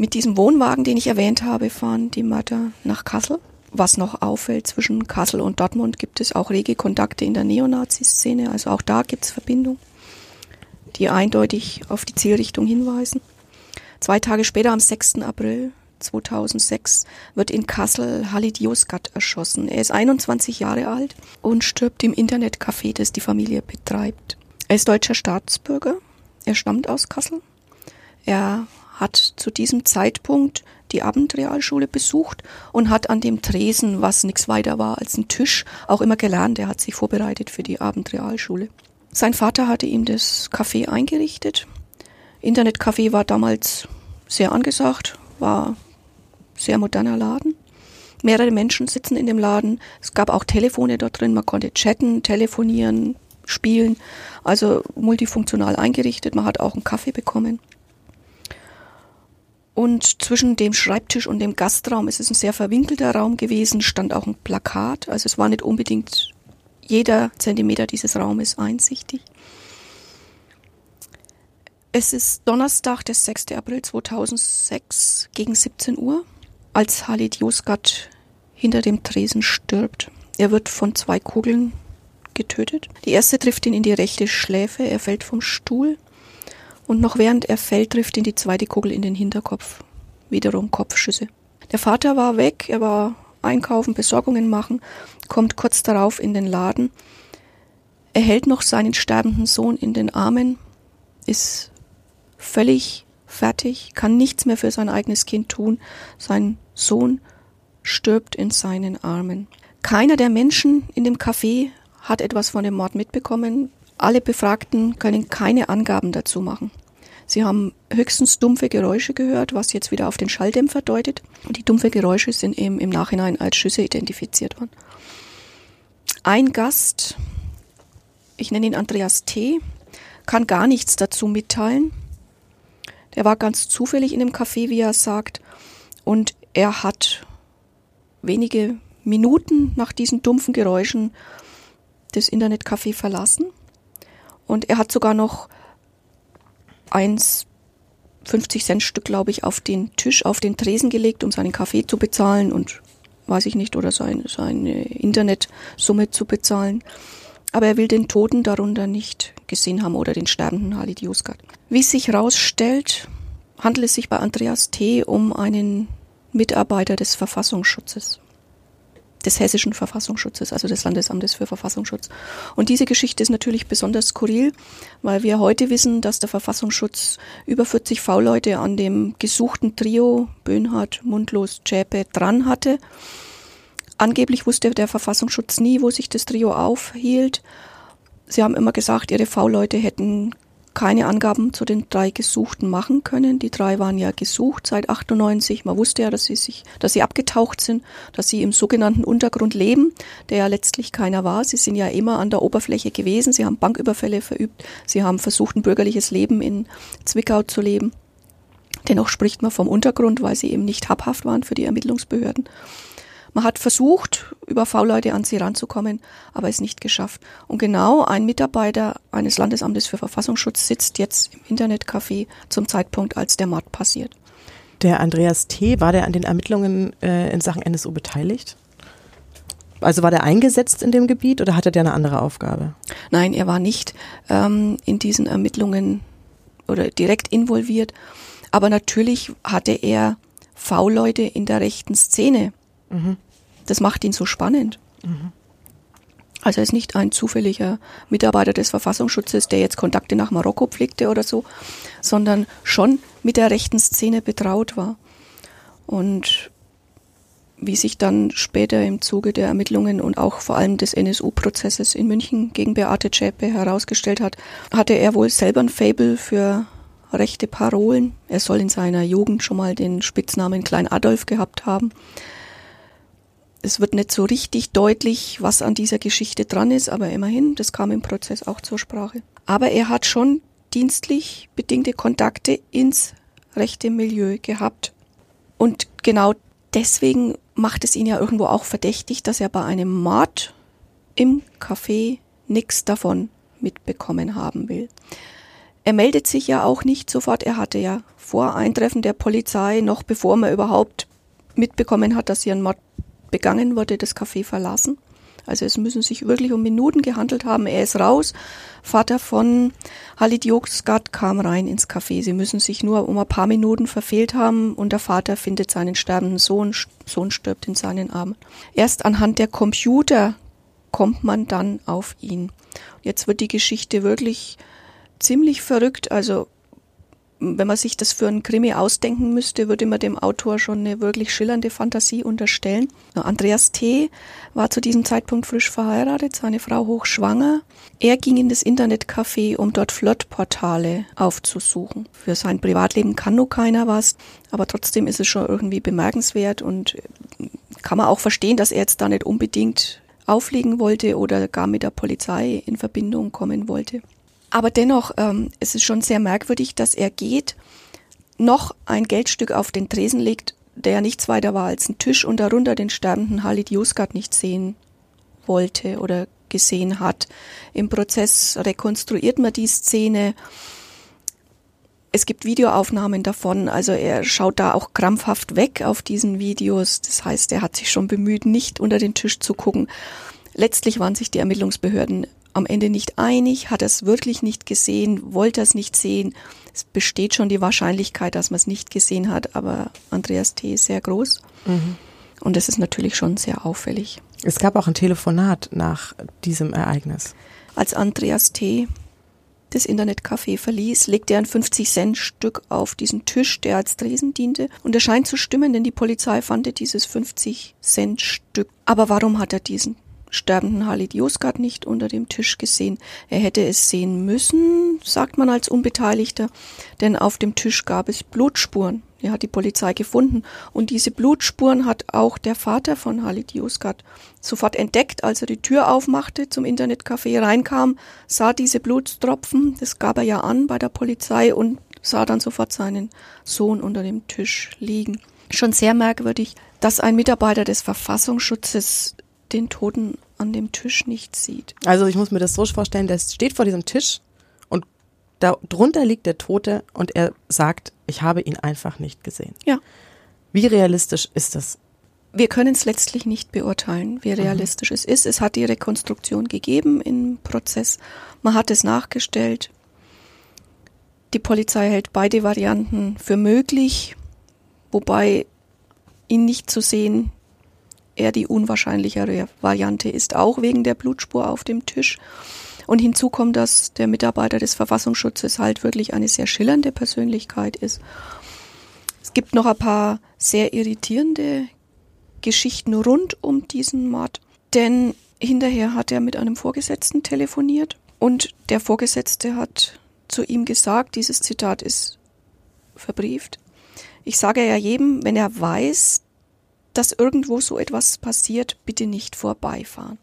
Mit diesem Wohnwagen, den ich erwähnt habe, fahren die Mörder nach Kassel. Was noch auffällt, zwischen Kassel und Dortmund gibt es auch rege Kontakte in der Neonazi-Szene, also auch da gibt es Verbindungen, die eindeutig auf die Zielrichtung hinweisen. Zwei Tage später, am 6. April 2006, wird in Kassel Halid Yozgat erschossen. Er ist 21 Jahre alt und stirbt im Internetcafé, das die Familie betreibt. Er ist deutscher Staatsbürger. Er stammt aus Kassel. Er hat zu diesem Zeitpunkt die Abendrealschule besucht und hat an dem Tresen, was nichts weiter war als ein Tisch, auch immer gelernt. Er hat sich vorbereitet für die Abendrealschule. Sein Vater hatte ihm das Café eingerichtet. Internetcafé war damals sehr angesagt, war sehr moderner Laden. Mehrere Menschen sitzen in dem Laden. Es gab auch Telefone dort drin. Man konnte chatten, telefonieren, spielen. Also multifunktional eingerichtet. Man hat auch einen Kaffee bekommen. Und zwischen dem Schreibtisch und dem Gastraum, es ist ein sehr verwinkelter Raum gewesen, stand auch ein Plakat. Also es war nicht unbedingt jeder Zentimeter dieses Raumes einsichtig. Es ist Donnerstag, der 6. April 2006 gegen 17 Uhr, als Halid Yozgat hinter dem Tresen stirbt. Er wird von zwei Kugeln getötet. Die erste trifft ihn in die rechte Schläfe, er fällt vom Stuhl und noch während er fällt, trifft ihn die zweite Kugel in den Hinterkopf. Wiederum Kopfschüsse. Der Vater war weg, er war einkaufen, Besorgungen machen, kommt kurz darauf in den Laden. Er hält noch seinen sterbenden Sohn in den Armen, ist völlig fertig, kann nichts mehr für sein eigenes Kind tun. Sein Sohn stirbt in seinen Armen. Keiner der Menschen in dem Café hat etwas von dem Mord mitbekommen. Alle Befragten können keine Angaben dazu machen. Sie haben höchstens dumpfe Geräusche gehört, was jetzt wieder auf den Schalldämpfer deutet. Und die dumpfe Geräusche sind eben im Nachhinein als Schüsse identifiziert worden. Ein Gast, ich nenne ihn Andreas T., kann gar nichts dazu mitteilen. Der war ganz zufällig in dem Café, wie er sagt, und er hat wenige Minuten nach diesen dumpfen Geräuschen das Internetcafé verlassen und er hat sogar noch eins 50 Cent Stück, glaube ich, auf den Tisch, auf den Tresen gelegt, um seinen Kaffee zu bezahlen und weiß ich nicht, oder seine, seine Internetsumme zu bezahlen. Aber er will den Toten darunter nicht gesehen haben oder den sterbenden Halid Yozgat. Wie sich herausstellt, handelt es sich bei Andreas T. um einen Mitarbeiter des Verfassungsschutzes des hessischen Verfassungsschutzes, also des Landesamtes für Verfassungsschutz. Und diese Geschichte ist natürlich besonders skurril, weil wir heute wissen, dass der Verfassungsschutz über 40 V-Leute an dem gesuchten Trio Böhnhardt, Mundlos, Zschäpe dran hatte. Angeblich wusste der Verfassungsschutz nie, wo sich das Trio aufhielt. Sie haben immer gesagt, ihre V-Leute hätten keine Angaben zu den drei Gesuchten machen können. Die drei waren ja gesucht seit 98. Man wusste ja, dass sie sich, dass sie abgetaucht sind, dass sie im sogenannten Untergrund leben, der ja letztlich keiner war. Sie sind ja immer an der Oberfläche gewesen. Sie haben Banküberfälle verübt. Sie haben versucht, ein bürgerliches Leben in Zwickau zu leben. Dennoch spricht man vom Untergrund, weil sie eben nicht habhaft waren für die Ermittlungsbehörden. Man hat versucht, über V-Leute an sie ranzukommen, aber es nicht geschafft. Und genau ein Mitarbeiter eines Landesamtes für Verfassungsschutz sitzt jetzt im Internetcafé zum Zeitpunkt, als der Mord passiert. Der Andreas T., war der an den Ermittlungen äh, in Sachen NSU beteiligt? Also war der eingesetzt in dem Gebiet oder hatte der eine andere Aufgabe? Nein, er war nicht ähm, in diesen Ermittlungen oder direkt involviert. Aber natürlich hatte er V-Leute in der rechten Szene Das macht ihn so spannend. Mhm. Also er ist nicht ein zufälliger Mitarbeiter des Verfassungsschutzes, der jetzt Kontakte nach Marokko pflegte oder so, sondern schon mit der rechten Szene betraut war. Und wie sich dann später im Zuge der Ermittlungen und auch vor allem des NSU-Prozesses in München gegen Beate Zschäpe herausgestellt hat, hatte er wohl selber ein Fable für rechte Parolen. Er soll in seiner Jugend schon mal den Spitznamen Klein Adolf gehabt haben es wird nicht so richtig deutlich, was an dieser Geschichte dran ist, aber immerhin, das kam im Prozess auch zur Sprache. Aber er hat schon dienstlich bedingte Kontakte ins rechte Milieu gehabt. Und genau deswegen macht es ihn ja irgendwo auch verdächtig, dass er bei einem Mord im Café nichts davon mitbekommen haben will. Er meldet sich ja auch nicht sofort. Er hatte ja vor Eintreffen der Polizei, noch bevor man überhaupt mitbekommen hat, dass sie einen Mord begangen wurde, das Café verlassen. Also es müssen sich wirklich um Minuten gehandelt haben. Er ist raus. Vater von Halid Yogsgat kam rein ins Café. Sie müssen sich nur um ein paar Minuten verfehlt haben und der Vater findet seinen sterbenden Sohn. Sohn stirbt in seinen Armen. Erst anhand der Computer kommt man dann auf ihn. Jetzt wird die Geschichte wirklich ziemlich verrückt. Also wenn man sich das für einen Krimi ausdenken müsste, würde man dem Autor schon eine wirklich schillernde Fantasie unterstellen. Andreas T. war zu diesem Zeitpunkt frisch verheiratet, seine Frau hochschwanger. Er ging in das Internetcafé, um dort Flirtportale aufzusuchen. Für sein Privatleben kann nur keiner was, aber trotzdem ist es schon irgendwie bemerkenswert und kann man auch verstehen, dass er jetzt da nicht unbedingt auflegen wollte oder gar mit der Polizei in Verbindung kommen wollte. Aber dennoch, ähm, es ist schon sehr merkwürdig, dass er geht, noch ein Geldstück auf den Tresen legt, der nichts weiter war als ein Tisch und darunter den sterbenden Halid Yozgat nicht sehen wollte oder gesehen hat. Im Prozess rekonstruiert man die Szene. Es gibt Videoaufnahmen davon, also er schaut da auch krampfhaft weg auf diesen Videos. Das heißt, er hat sich schon bemüht, nicht unter den Tisch zu gucken. Letztlich waren sich die Ermittlungsbehörden am Ende nicht einig, hat er es wirklich nicht gesehen, wollte es nicht sehen. Es besteht schon die Wahrscheinlichkeit, dass man es nicht gesehen hat, aber Andreas T. ist sehr groß. Mhm. Und es ist natürlich schon sehr auffällig. Es gab auch ein Telefonat nach diesem Ereignis. Als Andreas T. das Internetcafé verließ, legte er ein 50-Cent-Stück auf diesen Tisch, der als Tresen diente. Und er scheint zu stimmen, denn die Polizei fand dieses 50-Cent-Stück. Aber warum hat er diesen sterbenden Halid Yozgat nicht unter dem Tisch gesehen. Er hätte es sehen müssen, sagt man als Unbeteiligter, denn auf dem Tisch gab es Blutspuren. Die hat die Polizei gefunden und diese Blutspuren hat auch der Vater von Halid Yozgat sofort entdeckt, als er die Tür aufmachte, zum Internetcafé reinkam, sah diese Blutstropfen, das gab er ja an bei der Polizei und sah dann sofort seinen Sohn unter dem Tisch liegen. Schon sehr merkwürdig, dass ein Mitarbeiter des Verfassungsschutzes den Toten an dem Tisch nicht sieht. Also ich muss mir das so vorstellen, der steht vor diesem Tisch und da drunter liegt der Tote und er sagt, ich habe ihn einfach nicht gesehen. Ja. Wie realistisch ist das? wir können es letztlich nicht beurteilen, wie realistisch mhm. es ist. Es hat die Rekonstruktion gegeben im Prozess. Man hat es nachgestellt. Die Polizei hält beide Varianten für möglich, wobei ihn nicht zu sehen eher die unwahrscheinlichere Variante ist, auch wegen der Blutspur auf dem Tisch. Und hinzu kommt, dass der Mitarbeiter des Verfassungsschutzes halt wirklich eine sehr schillernde Persönlichkeit ist. Es gibt noch ein paar sehr irritierende Geschichten rund um diesen Mord, denn hinterher hat er mit einem Vorgesetzten telefoniert und der Vorgesetzte hat zu ihm gesagt, dieses Zitat ist verbrieft. Ich sage ja jedem, wenn er weiß, dass irgendwo so etwas passiert, bitte nicht vorbeifahren.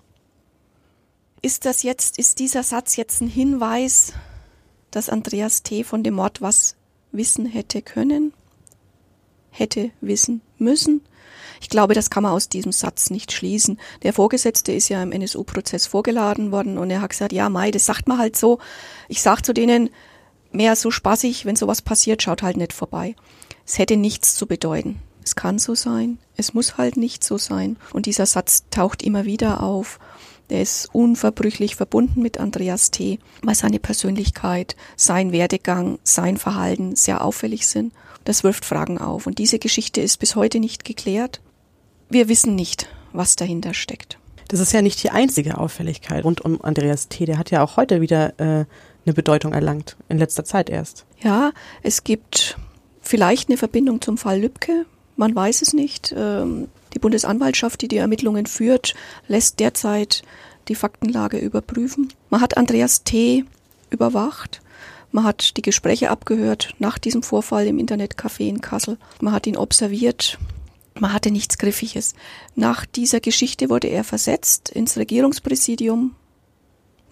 Ist das jetzt, ist dieser Satz jetzt ein Hinweis, dass Andreas T. von dem Mord was wissen hätte können, hätte wissen müssen? Ich glaube, das kann man aus diesem Satz nicht schließen. Der Vorgesetzte ist ja im NSU-Prozess vorgeladen worden und er hat gesagt, ja, Mai, das sagt man halt so. Ich sag zu denen, mehr so spaßig, wenn sowas passiert, schaut halt nicht vorbei. Es hätte nichts zu bedeuten. Es kann so sein, es muss halt nicht so sein. Und dieser Satz taucht immer wieder auf. Er ist unverbrüchlich verbunden mit Andreas T., weil seine Persönlichkeit, sein Werdegang, sein Verhalten sehr auffällig sind. Das wirft Fragen auf. Und diese Geschichte ist bis heute nicht geklärt. Wir wissen nicht, was dahinter steckt. Das ist ja nicht die einzige Auffälligkeit rund um Andreas T. Der hat ja auch heute wieder äh, eine Bedeutung erlangt, in letzter Zeit erst. Ja, es gibt vielleicht eine Verbindung zum Fall Lübcke, man weiß es nicht. Ähm, die Bundesanwaltschaft, die die Ermittlungen führt, lässt derzeit die Faktenlage überprüfen. Man hat Andreas T. überwacht. Man hat die Gespräche abgehört nach diesem Vorfall im Internetcafé in Kassel. Man hat ihn observiert. Man hatte nichts Griffiges. Nach dieser Geschichte wurde er versetzt ins Regierungspräsidium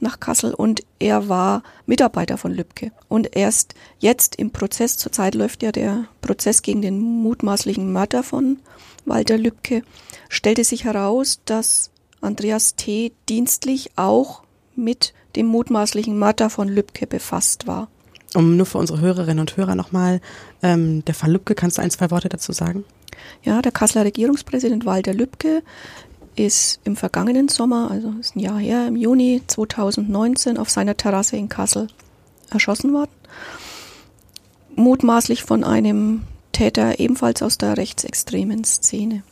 nach Kassel und er war Mitarbeiter von Lübcke. Und erst jetzt im Prozess, zurzeit läuft ja der Prozess gegen den mutmaßlichen Mörder von Walter Lübcke, stellte sich heraus, dass Andreas T. dienstlich auch mit dem mutmaßlichen Mörder von Lübcke befasst war. Um nur für unsere Hörerinnen und Hörer nochmal, ähm, der Fall Lübcke, kannst du ein, zwei Worte dazu sagen? Ja, der Kasseler Regierungspräsident Walter Lübcke ist im vergangenen Sommer, also ist ein Jahr her, im Juni 2019 auf seiner Terrasse in Kassel erschossen worden. Mutmaßlich von einem Täter ebenfalls aus der rechtsextremen Szene.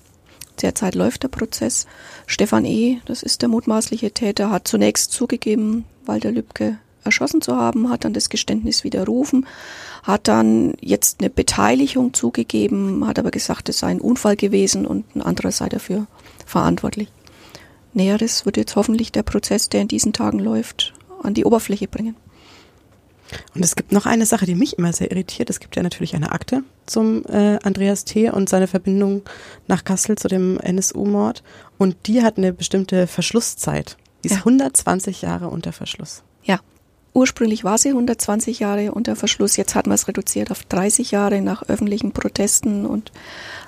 Derzeit läuft der Prozess. Stefan E., das ist der mutmaßliche Täter, hat zunächst zugegeben, Walter Lübcke erschossen zu haben, hat dann das Geständnis widerrufen, hat dann jetzt eine Beteiligung zugegeben, hat aber gesagt, es sei ein Unfall gewesen und ein anderer sei dafür verantwortlich. Näheres wird jetzt hoffentlich der Prozess, der in diesen Tagen läuft, an die Oberfläche bringen. Und es gibt noch eine Sache, die mich immer sehr irritiert. Es gibt ja natürlich eine Akte zum äh, Andreas T. und seine Verbindung nach Kassel zu dem NSU-Mord. Und die hat eine bestimmte Verschlusszeit. Die ist ja. 120 Jahre unter Verschluss. Ja. Ursprünglich war sie 120 Jahre unter Verschluss. Jetzt hat man es reduziert auf 30 Jahre nach öffentlichen Protesten und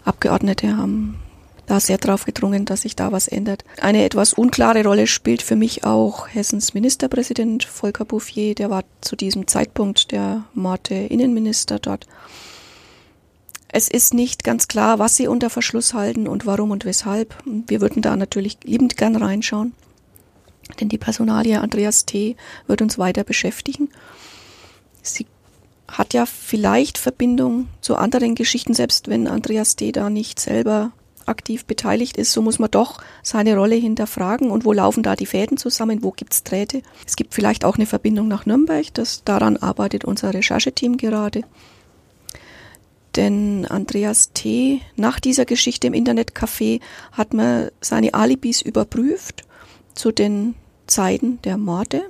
Abgeordnete haben da sehr drauf gedrungen, dass sich da was ändert. Eine etwas unklare Rolle spielt für mich auch Hessens Ministerpräsident Volker Bouffier, der war zu diesem Zeitpunkt der Morde Innenminister dort. Es ist nicht ganz klar, was sie unter Verschluss halten und warum und weshalb. Wir würden da natürlich liebend gern reinschauen, denn die Personalie Andreas T. wird uns weiter beschäftigen. Sie hat ja vielleicht Verbindung zu anderen Geschichten, selbst wenn Andreas T. da nicht selber aktiv beteiligt ist, so muss man doch seine Rolle hinterfragen und wo laufen da die Fäden zusammen, wo gibt's Drähte. Es gibt vielleicht auch eine Verbindung nach Nürnberg, das daran arbeitet unser Rechercheteam gerade. Denn Andreas T. nach dieser Geschichte im Internetcafé hat man seine Alibis überprüft zu den Zeiten der Morde.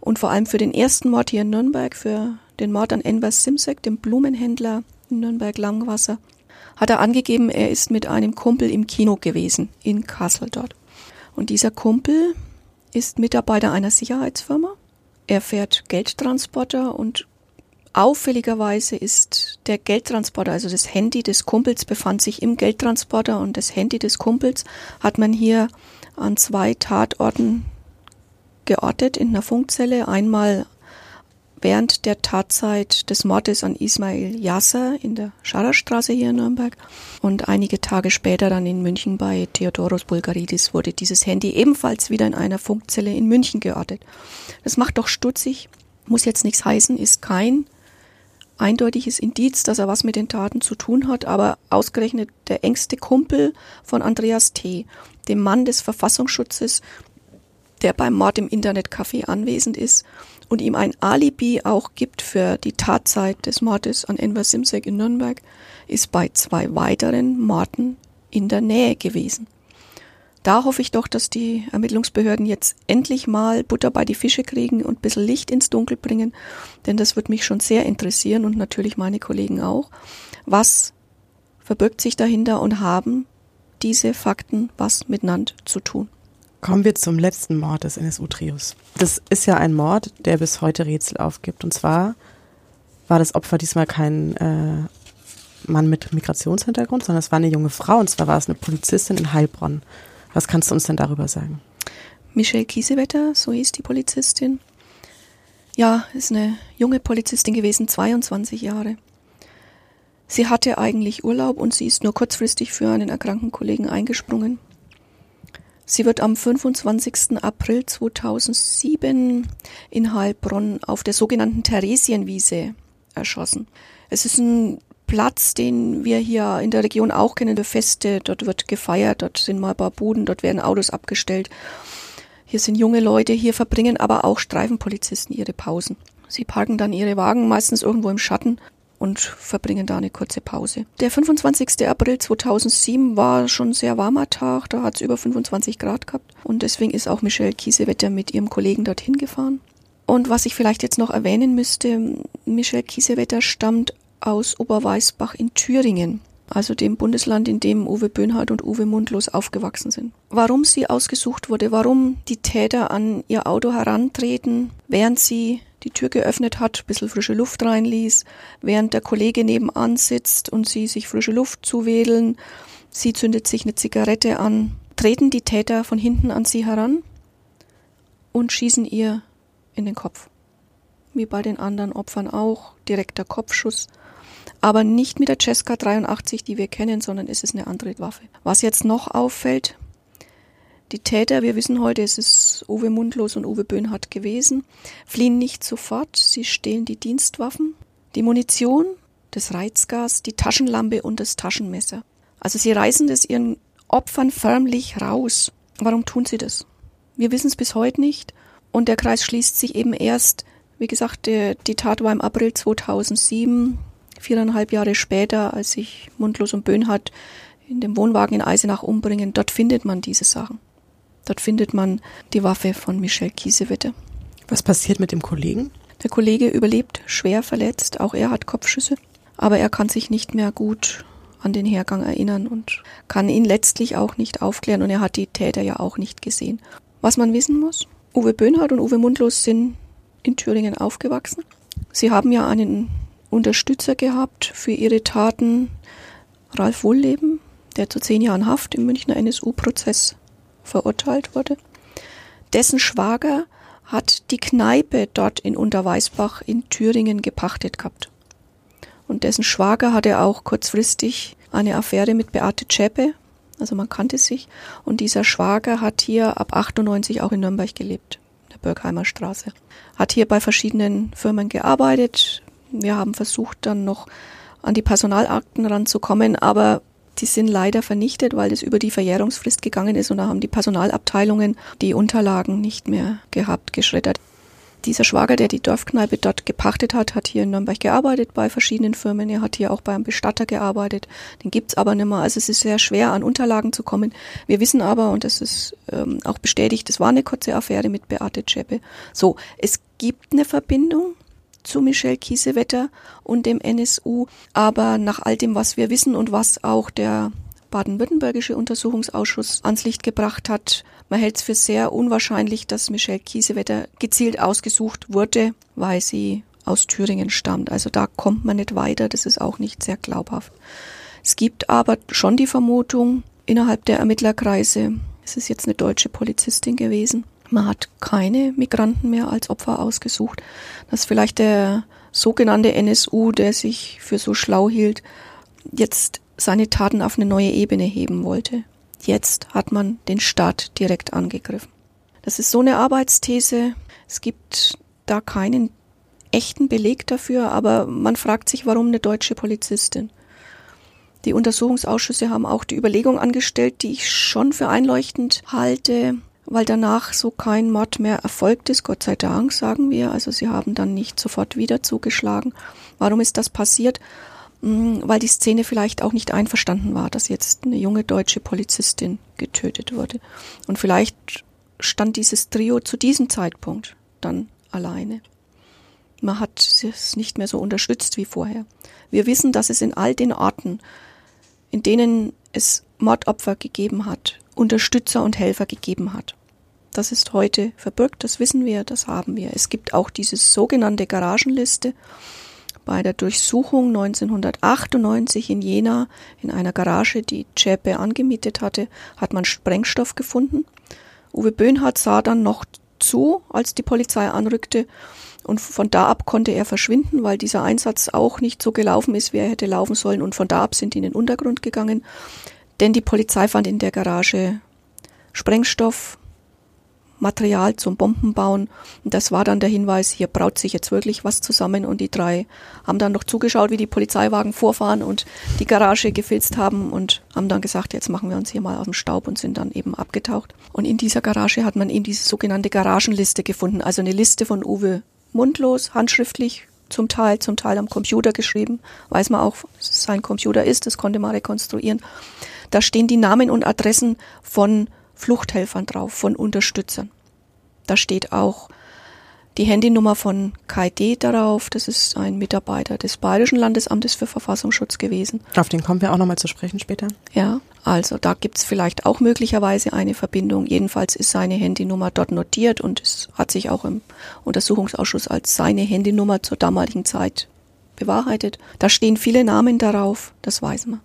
Und vor allem für den ersten Mord hier in Nürnberg, für den Mord an Enver Simsek, dem Blumenhändler in Nürnberg-Langwasser, hat er angegeben, er ist mit einem Kumpel im Kino gewesen, in Kassel dort. Und dieser Kumpel ist Mitarbeiter einer Sicherheitsfirma. Er fährt Geldtransporter und auffälligerweise ist der Geldtransporter, also das Handy des Kumpels befand sich im Geldtransporter und das Handy des Kumpels hat man hier an zwei Tatorten geortet in einer Funkzelle. Einmal während der Tatzeit des Mordes an Ismail Yasser in der Scharerstraße hier in Nürnberg. Und einige Tage später dann in München bei Theodoros Bulgaridis wurde dieses Handy ebenfalls wieder in einer Funkzelle in München geortet. Das macht doch stutzig, muss jetzt nichts heißen, ist kein eindeutiges Indiz, dass er was mit den Taten zu tun hat, aber ausgerechnet der engste Kumpel von Andreas T., dem Mann des Verfassungsschutzes, der beim Mord im Internetcafé anwesend ist und ihm ein Alibi auch gibt für die Tatzeit des Mordes an Enver Simsek in Nürnberg, ist bei zwei weiteren Morden in der Nähe gewesen. Da hoffe ich doch, dass die Ermittlungsbehörden jetzt endlich mal Butter bei die Fische kriegen und ein bisschen Licht ins Dunkel bringen, denn das wird mich schon sehr interessieren und natürlich meine Kollegen auch. Was verbirgt sich dahinter und haben diese Fakten was miteinander zu tun? Kommen wir zum letzten Mord des NSU-Trios. Das ist ja ein Mord, der bis heute Rätsel aufgibt. Und zwar war das Opfer diesmal kein äh, Mann mit Migrationshintergrund, sondern es war eine junge Frau. Und zwar war es eine Polizistin in Heilbronn. Was kannst du uns denn darüber sagen? Michelle Kiesewetter, so hieß die Polizistin. Ja, ist eine junge Polizistin gewesen, 22 Jahre. Sie hatte eigentlich Urlaub und sie ist nur kurzfristig für einen erkrankten Kollegen eingesprungen. Sie wird am 25. April 2007 in Heilbronn auf der sogenannten Theresienwiese erschossen. Es ist ein Platz, den wir hier in der Region auch kennen, der Feste. Dort wird gefeiert, dort sind mal ein paar Buden, dort werden Autos abgestellt. Hier sind junge Leute, hier verbringen aber auch Streifenpolizisten ihre Pausen. Sie parken dann ihre Wagen meistens irgendwo im Schatten und verbringen da eine kurze Pause. Der 25. April 2007 war schon ein sehr warmer Tag, da hat es über 25 Grad gehabt und deswegen ist auch Michelle Kiesewetter mit ihrem Kollegen dorthin gefahren. Und was ich vielleicht jetzt noch erwähnen müsste, Michelle Kiesewetter stammt aus Oberweißbach in Thüringen, also dem Bundesland, in dem Uwe Böhnhardt und Uwe Mundlos aufgewachsen sind. Warum sie ausgesucht wurde, warum die Täter an ihr Auto herantreten, während sie die Tür geöffnet hat, ein bisschen frische Luft reinließ, während der Kollege nebenan sitzt und sie sich frische Luft zuwedeln. Sie zündet sich eine Zigarette an. Treten die Täter von hinten an sie heran und schießen ihr in den Kopf. Wie bei den anderen Opfern auch, direkter Kopfschuss. Aber nicht mit der Cesca 83, die wir kennen, sondern es ist eine andere Waffe. Was jetzt noch auffällt, die Täter, wir wissen heute, es ist Uwe Mundlos und Uwe Böhnhardt gewesen, fliehen nicht sofort, sie stehlen die Dienstwaffen, die Munition, das Reizgas, die Taschenlampe und das Taschenmesser. Also sie reißen das ihren Opfern förmlich raus. Warum tun sie das? Wir wissen es bis heute nicht und der Kreis schließt sich eben erst, wie gesagt, die, die Tat war im April 2007, viereinhalb Jahre später, als sich Mundlos und Böhnhardt in dem Wohnwagen in Eisenach umbringen. Dort findet man diese Sachen. Dort findet man die Waffe von Michel Kiesewetter. Was passiert mit dem Kollegen? Der Kollege überlebt schwer verletzt, auch er hat Kopfschüsse, aber er kann sich nicht mehr gut an den Hergang erinnern und kann ihn letztlich auch nicht aufklären und er hat die Täter ja auch nicht gesehen. Was man wissen muss, Uwe Böhnhardt und Uwe Mundlos sind in Thüringen aufgewachsen. Sie haben ja einen Unterstützer gehabt für ihre Taten, Ralf Wohlleben, der zu zehn Jahren Haft im Münchner NSU-Prozess verurteilt wurde. Dessen Schwager hat die Kneipe dort in Unterweißbach in Thüringen gepachtet gehabt. Und dessen Schwager hatte auch kurzfristig eine Affäre mit Beate Zschäpe, also man kannte sich. Und dieser Schwager hat hier ab 98 auch in Nürnberg gelebt, der Bürgheimer Straße. Hat hier bei verschiedenen Firmen gearbeitet. Wir haben versucht dann noch an die Personalakten ranzukommen, aber die sind leider vernichtet, weil es über die Verjährungsfrist gegangen ist und da haben die Personalabteilungen die Unterlagen nicht mehr gehabt, geschreddert. Dieser Schwager, der die Dorfkneipe dort gepachtet hat, hat hier in Nürnberg gearbeitet bei verschiedenen Firmen. Er hat hier auch beim Bestatter gearbeitet. Den gibt's aber nicht mehr. Also es ist sehr schwer, an Unterlagen zu kommen. Wir wissen aber, und das ist ähm, auch bestätigt, es war eine kurze Affäre mit Beate Zschäpe. So, es gibt eine Verbindung zu Michelle Kiesewetter und dem NSU. Aber nach all dem, was wir wissen und was auch der baden-württembergische Untersuchungsausschuss ans Licht gebracht hat, man hält es für sehr unwahrscheinlich, dass Michelle Kiesewetter gezielt ausgesucht wurde, weil sie aus Thüringen stammt. Also da kommt man nicht weiter, das ist auch nicht sehr glaubhaft. Es gibt aber schon die Vermutung innerhalb der Ermittlerkreise, es ist jetzt eine deutsche Polizistin gewesen, Man hat keine Migranten mehr als Opfer ausgesucht. Das ist vielleicht der sogenannte NSU, der sich für so schlau hielt, jetzt seine Taten auf eine neue Ebene heben wollte. Jetzt hat man den Staat direkt angegriffen. Das ist so eine Arbeitsthese. Es gibt da keinen echten Beleg dafür, aber man fragt sich, warum eine deutsche Polizistin. Die Untersuchungsausschüsse haben auch die Überlegung angestellt, die ich schon für einleuchtend halte, weil danach so kein Mord mehr erfolgt ist, Gott sei Dank, sagen wir. Also sie haben dann nicht sofort wieder zugeschlagen. Warum ist das passiert? Hm, weil die Szene vielleicht auch nicht einverstanden war, dass jetzt eine junge deutsche Polizistin getötet wurde. Und vielleicht stand dieses Trio zu diesem Zeitpunkt dann alleine. Man hat es nicht mehr so unterstützt wie vorher. Wir wissen, dass es in all den Orten, in denen es Mordopfer gegeben hat, Unterstützer und Helfer gegeben hat. Das ist heute verbürgt, das wissen wir, das haben wir. Es gibt auch diese sogenannte Garagenliste. Bei der Durchsuchung 1998 in Jena in einer Garage, die Zschäpe angemietet hatte, hat man Sprengstoff gefunden. Uwe Böhnhardt sah dann noch zu, als die Polizei anrückte und von da ab konnte er verschwinden, weil dieser Einsatz auch nicht so gelaufen ist, wie er hätte laufen sollen. Und von da ab sind die in den Untergrund gegangen. Denn die Polizei fand in der Garage Sprengstoff, Material zum Bombenbauen. Und das war dann der Hinweis, hier braut sich jetzt wirklich was zusammen. Und die drei haben dann noch zugeschaut, wie die Polizeiwagen vorfahren und die Garage gefilzt haben und haben dann gesagt, jetzt machen wir uns hier mal aus dem Staub und sind dann eben abgetaucht. Und in dieser Garage hat man eben diese sogenannte Garagenliste gefunden, also eine Liste von Uwe mundlos, handschriftlich, zum Teil, zum Teil am Computer geschrieben. Weiß man auch, sein Computer ist, das konnte man rekonstruieren. Da stehen die Namen und Adressen von Fluchthelfern drauf, von Unterstützern. Da steht auch die Handynummer von KD darauf. Das ist ein Mitarbeiter des Bayerischen Landesamtes für Verfassungsschutz gewesen. Auf den kommen wir auch nochmal zu sprechen später. Ja, also da gibt's vielleicht auch möglicherweise eine Verbindung. Jedenfalls ist seine Handynummer dort notiert und es hat sich auch im Untersuchungsausschuss als seine Handynummer zur damaligen Zeit bewahrheitet. Da stehen viele Namen darauf, das weiß man.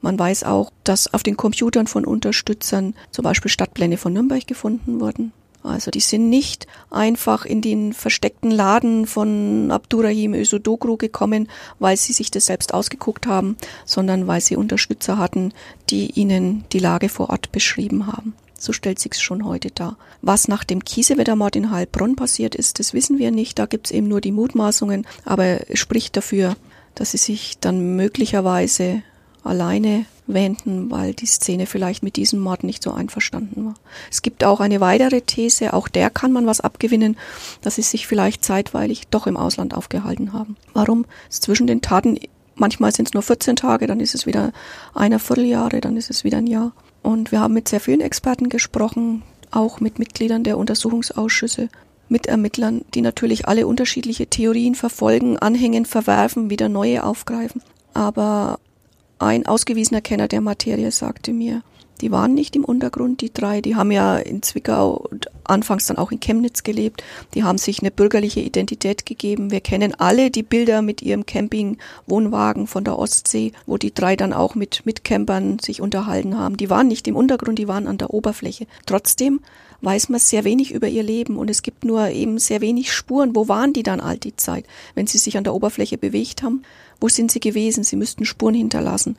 Man weiß auch, dass auf den Computern von Unterstützern zum Beispiel Stadtpläne von Nürnberg gefunden wurden. Also die sind nicht einfach in den versteckten Laden von Abdurrahim Ösodogru gekommen, weil sie sich das selbst ausgeguckt haben, sondern weil sie Unterstützer hatten, die ihnen die Lage vor Ort beschrieben haben. So stellt sich's schon heute dar. Was nach dem Kiesewettermord in Heilbronn passiert ist, das wissen wir nicht. Da gibt's eben nur die Mutmaßungen, aber es spricht dafür, dass sie sich dann möglicherweise alleine wenden, weil die Szene vielleicht mit diesem Mord nicht so einverstanden war. Es gibt auch eine weitere These, auch der kann man was abgewinnen, dass sie sich vielleicht zeitweilig doch im Ausland aufgehalten haben. Warum? Zwischen den Taten, manchmal sind es nur 14 Tage, dann ist es wieder einer Vierteljahre, dann ist es wieder ein Jahr. Und wir haben mit sehr vielen Experten gesprochen, auch mit Mitgliedern der Untersuchungsausschüsse, mit Ermittlern, die natürlich alle unterschiedliche Theorien verfolgen, anhängen, verwerfen, wieder neue aufgreifen. Aber ein ausgewiesener Kenner der Materie sagte mir, die waren nicht im Untergrund, die drei. Die haben ja in Zwickau und anfangs dann auch in Chemnitz gelebt. Die haben sich eine bürgerliche Identität gegeben. Wir kennen alle die Bilder mit ihrem Camping-Wohnwagen von der Ostsee, wo die drei dann auch mit Mitcampern sich unterhalten haben. Die waren nicht im Untergrund, die waren an der Oberfläche. Trotzdem weiß man sehr wenig über ihr Leben und es gibt nur eben sehr wenig Spuren. Wo waren die dann all die Zeit, wenn sie sich an der Oberfläche bewegt haben? Wo sind sie gewesen? Sie müssten Spuren hinterlassen.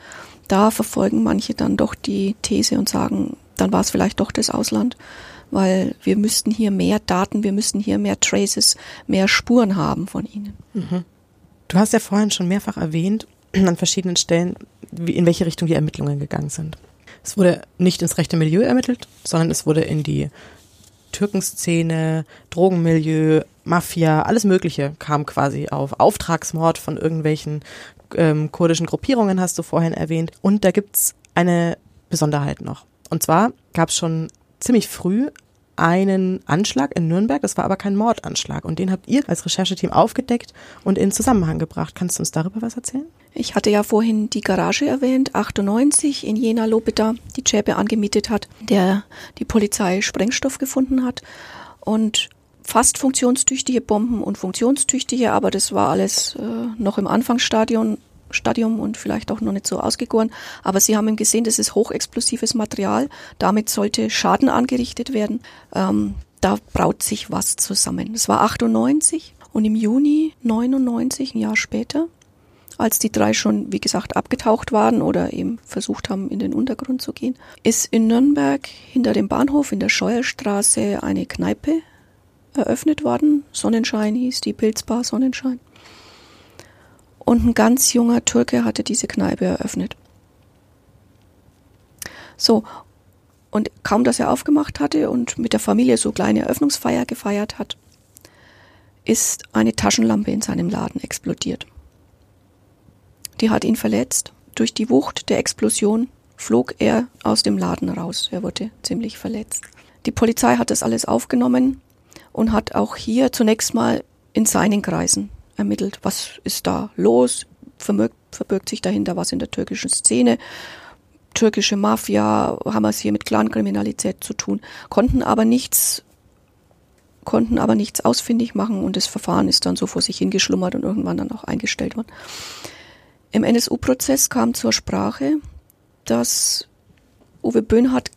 Da verfolgen manche dann doch die These und sagen, dann war es vielleicht doch das Ausland, weil wir müssten hier mehr Daten, wir müssten hier mehr Traces, mehr Spuren haben von ihnen. Mhm. Du hast ja vorhin schon mehrfach erwähnt, an verschiedenen Stellen, in welche Richtung die Ermittlungen gegangen sind. Es wurde nicht ins rechte Milieu ermittelt, sondern es wurde in die Türkenszene, Drogenmilieu, Mafia, alles Mögliche kam quasi auf. Auftragsmord von irgendwelchen ähm, kurdischen Gruppierungen hast du vorhin erwähnt. Und da gibt's eine Besonderheit noch. Und zwar gab's schon ziemlich früh einen Anschlag in Nürnberg, das war aber kein Mordanschlag. Und den habt ihr als Rechercheteam aufgedeckt und in Zusammenhang gebracht. Kannst du uns darüber was erzählen? Ich hatte ja vorhin die Garage erwähnt, 98 in Jena Lobeta, die Zschäpe angemietet hat, der die Polizei Sprengstoff gefunden hat und fast funktionstüchtige Bomben und funktionstüchtige, aber das war alles äh, noch im Anfangsstadion Stadium und vielleicht auch noch nicht so ausgegoren. Aber sie haben gesehen, das ist hochexplosives Material. Damit sollte Schaden angerichtet werden. Ähm, da braut sich was zusammen. Es war 98 und im Juni 99, ein Jahr später, als die drei schon, wie gesagt, abgetaucht waren oder eben versucht haben, in den Untergrund zu gehen, ist in Nürnberg hinter dem Bahnhof in der Scheuerstraße eine Kneipe eröffnet worden. Sonnenschein hieß die Pilzbar Sonnenschein. Und ein ganz junger Türke hatte diese Kneipe eröffnet. So, und kaum, dass er aufgemacht hatte und mit der Familie so kleine Eröffnungsfeier gefeiert hat, ist eine Taschenlampe in seinem Laden explodiert. Die hat ihn verletzt. Durch die Wucht der Explosion flog er aus dem Laden raus. Er wurde ziemlich verletzt. Die Polizei hat das alles aufgenommen und hat auch hier zunächst mal in seinen Kreisen ermittelt, was ist da los, verbirgt, verbirgt sich dahinter was in der türkischen Szene, türkische Mafia, haben wir es hier mit Clankriminalität zu tun, konnten aber nichts konnten aber nichts ausfindig machen und das Verfahren ist dann so vor sich hingeschlummert und irgendwann dann auch eingestellt worden. Im NSU-Prozess kam zur Sprache, dass Uwe Böhnhardt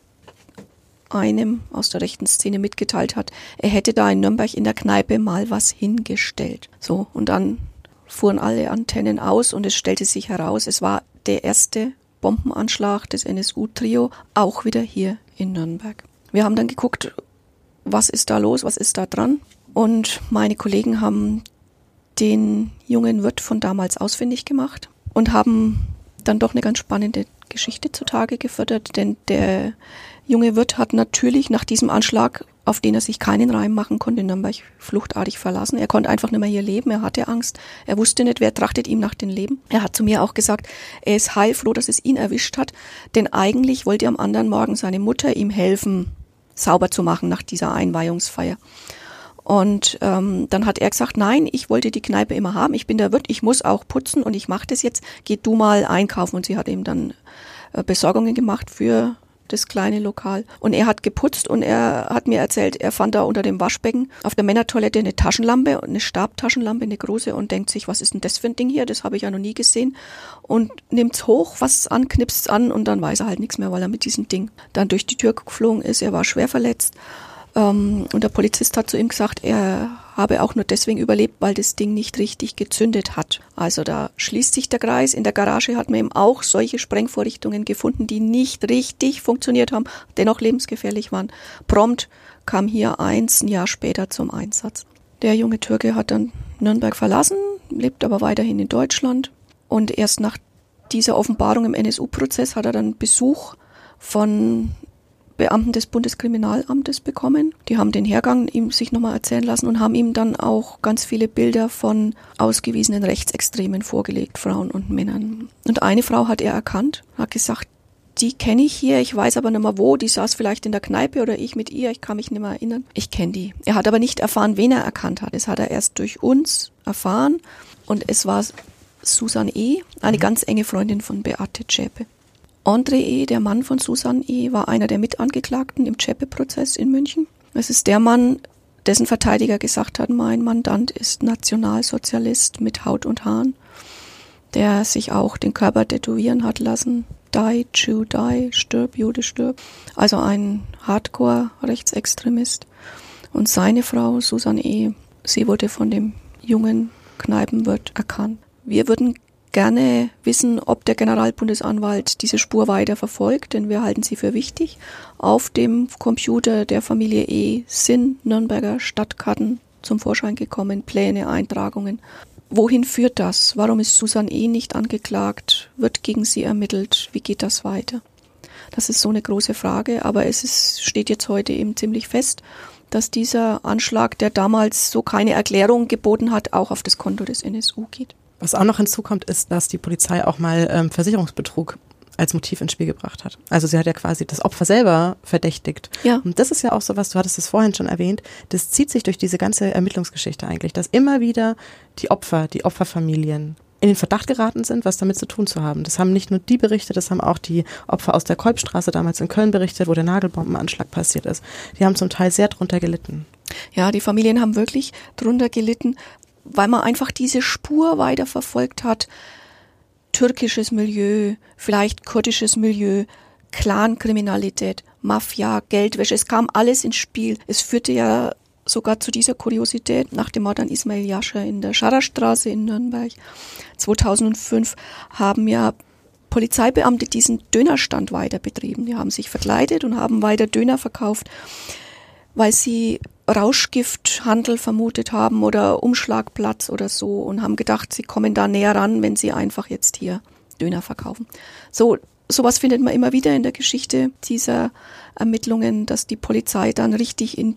einem aus der rechten Szene mitgeteilt hat, er hätte da in Nürnberg in der Kneipe mal was hingestellt. So, und dann fuhren alle Antennen aus und es stellte sich heraus, es war der erste Bombenanschlag des NSU-Trio, auch wieder hier in Nürnberg. Wir haben dann geguckt, was ist da los, was ist da dran. Und meine Kollegen haben den jungen Wirt von damals ausfindig gemacht und haben dann doch eine ganz spannende Geschichte zutage gefördert, denn der junge Wirt hat natürlich nach diesem Anschlag, auf den er sich keinen Reim machen konnte, Nürnberg fluchtartig verlassen. Er konnte einfach nicht mehr hier leben, er hatte Angst, er wusste nicht, wer trachtet ihm nach dem Leben. Er hat zu mir auch gesagt, er ist heilfroh, dass es ihn erwischt hat, denn eigentlich wollte am anderen Morgen seine Mutter ihm helfen, sauber zu machen nach dieser Einweihungsfeier. Und ähm, dann hat er gesagt, nein, ich wollte die Kneipe immer haben, ich bin der Wirt, ich muss auch putzen und ich mache das jetzt, geh du mal einkaufen. Und sie hat ihm dann äh, Besorgungen gemacht für das kleine Lokal. Und er hat geputzt und er hat mir erzählt, er fand da unter dem Waschbecken auf der Männertoilette eine Taschenlampe, eine Stabtaschenlampe, eine große und denkt sich, was ist denn das für ein Ding hier? Das habe ich ja noch nie gesehen. Und nimmt's hoch, was an, knipst's an und dann weiß er halt nichts mehr, weil er mit diesem Ding dann durch die Tür geflogen ist. Er war schwer verletzt. Ähm, und der Polizist hat zu ihm gesagt, er habe auch nur deswegen überlebt, weil das Ding nicht richtig gezündet hat. Also da schließt sich der Kreis. In der Garage hat man eben auch solche Sprengvorrichtungen gefunden, die nicht richtig funktioniert haben, dennoch lebensgefährlich waren. Prompt kam hier eins ein Jahr später zum Einsatz. Der junge Türke hat dann Nürnberg verlassen, lebt aber weiterhin in Deutschland. Und erst nach dieser Offenbarung im NSU-Prozess hat er dann Besuch von Beamten des Bundeskriminalamtes bekommen. Die haben den Hergang ihm sich nochmal erzählen lassen und haben ihm dann auch ganz viele Bilder von ausgewiesenen Rechtsextremen vorgelegt, Frauen und Männern. Und eine Frau hat er erkannt, hat gesagt, die kenne ich hier, ich weiß aber nicht mehr wo, die saß vielleicht in der Kneipe oder ich mit ihr, ich kann mich nicht mehr erinnern. Ich kenne die. Er hat aber nicht erfahren, wen er erkannt hat. Das hat er erst durch uns erfahren und es war Susan E., eine mhm. ganz enge Freundin von Beate Zschäpe. André E., der Mann von Susan E., war einer der Mitangeklagten im Zschäpe-Prozess in München. Es ist der Mann, dessen Verteidiger gesagt hat, mein Mandant ist Nationalsozialist mit Haut und Haaren, der sich auch den Körper tätowieren hat lassen. Die, Jew, die, stirb, Jude, stirb. Also ein Hardcore-Rechtsextremist. Und seine Frau, Susan E., sie wurde von dem jungen Kneipenwirt erkannt. Wir würden gerne wissen, ob der Generalbundesanwalt diese Spur weiter verfolgt, denn wir halten sie für wichtig. Auf dem Computer der Familie E sind Nürnberger Stadtkarten zum Vorschein gekommen, Pläne, Eintragungen. Wohin führt das? Warum ist Susan E. nicht angeklagt? Wird gegen sie ermittelt? Wie geht das weiter? Das ist so eine große Frage, aber es ist, steht jetzt heute eben ziemlich fest, dass dieser Anschlag, der damals so keine Erklärung geboten hat, auch auf das Konto des NSU geht. Was auch noch hinzukommt, ist, dass die Polizei auch mal ähm, Versicherungsbetrug als Motiv ins Spiel gebracht hat. Also sie hat ja quasi das Opfer selber verdächtigt. Ja. Und das ist ja auch so was, du hattest es vorhin schon erwähnt, das zieht sich durch diese ganze Ermittlungsgeschichte eigentlich, dass immer wieder die Opfer, die Opferfamilien in den Verdacht geraten sind, was damit zu tun zu haben. Das haben nicht nur die berichtet, das haben auch die Opfer aus der Kolbstraße damals in Köln berichtet, wo der Nagelbombenanschlag passiert ist. Die haben zum Teil sehr drunter gelitten. Ja, die Familien haben wirklich drunter gelitten, weil man einfach diese Spur weiter verfolgt hat. Türkisches Milieu, vielleicht kurdisches Milieu, Clankriminalität. Mafia, Geldwäsche, es kam alles ins Spiel. Es führte ja sogar zu dieser Kuriosität nach dem Mord an Ismail Jascher in der Scharerstraße in Nürnberg. 2005 haben ja Polizeibeamte diesen Dönerstand weiter betrieben. Die haben sich verkleidet und haben weiter Döner verkauft, weil sie Rauschgifthandel vermutet haben oder Umschlagplatz oder so und haben gedacht, sie kommen da näher ran, wenn sie einfach jetzt hier Döner verkaufen. So, sowas findet man immer wieder in der Geschichte dieser Ermittlungen, dass die Polizei dann richtig in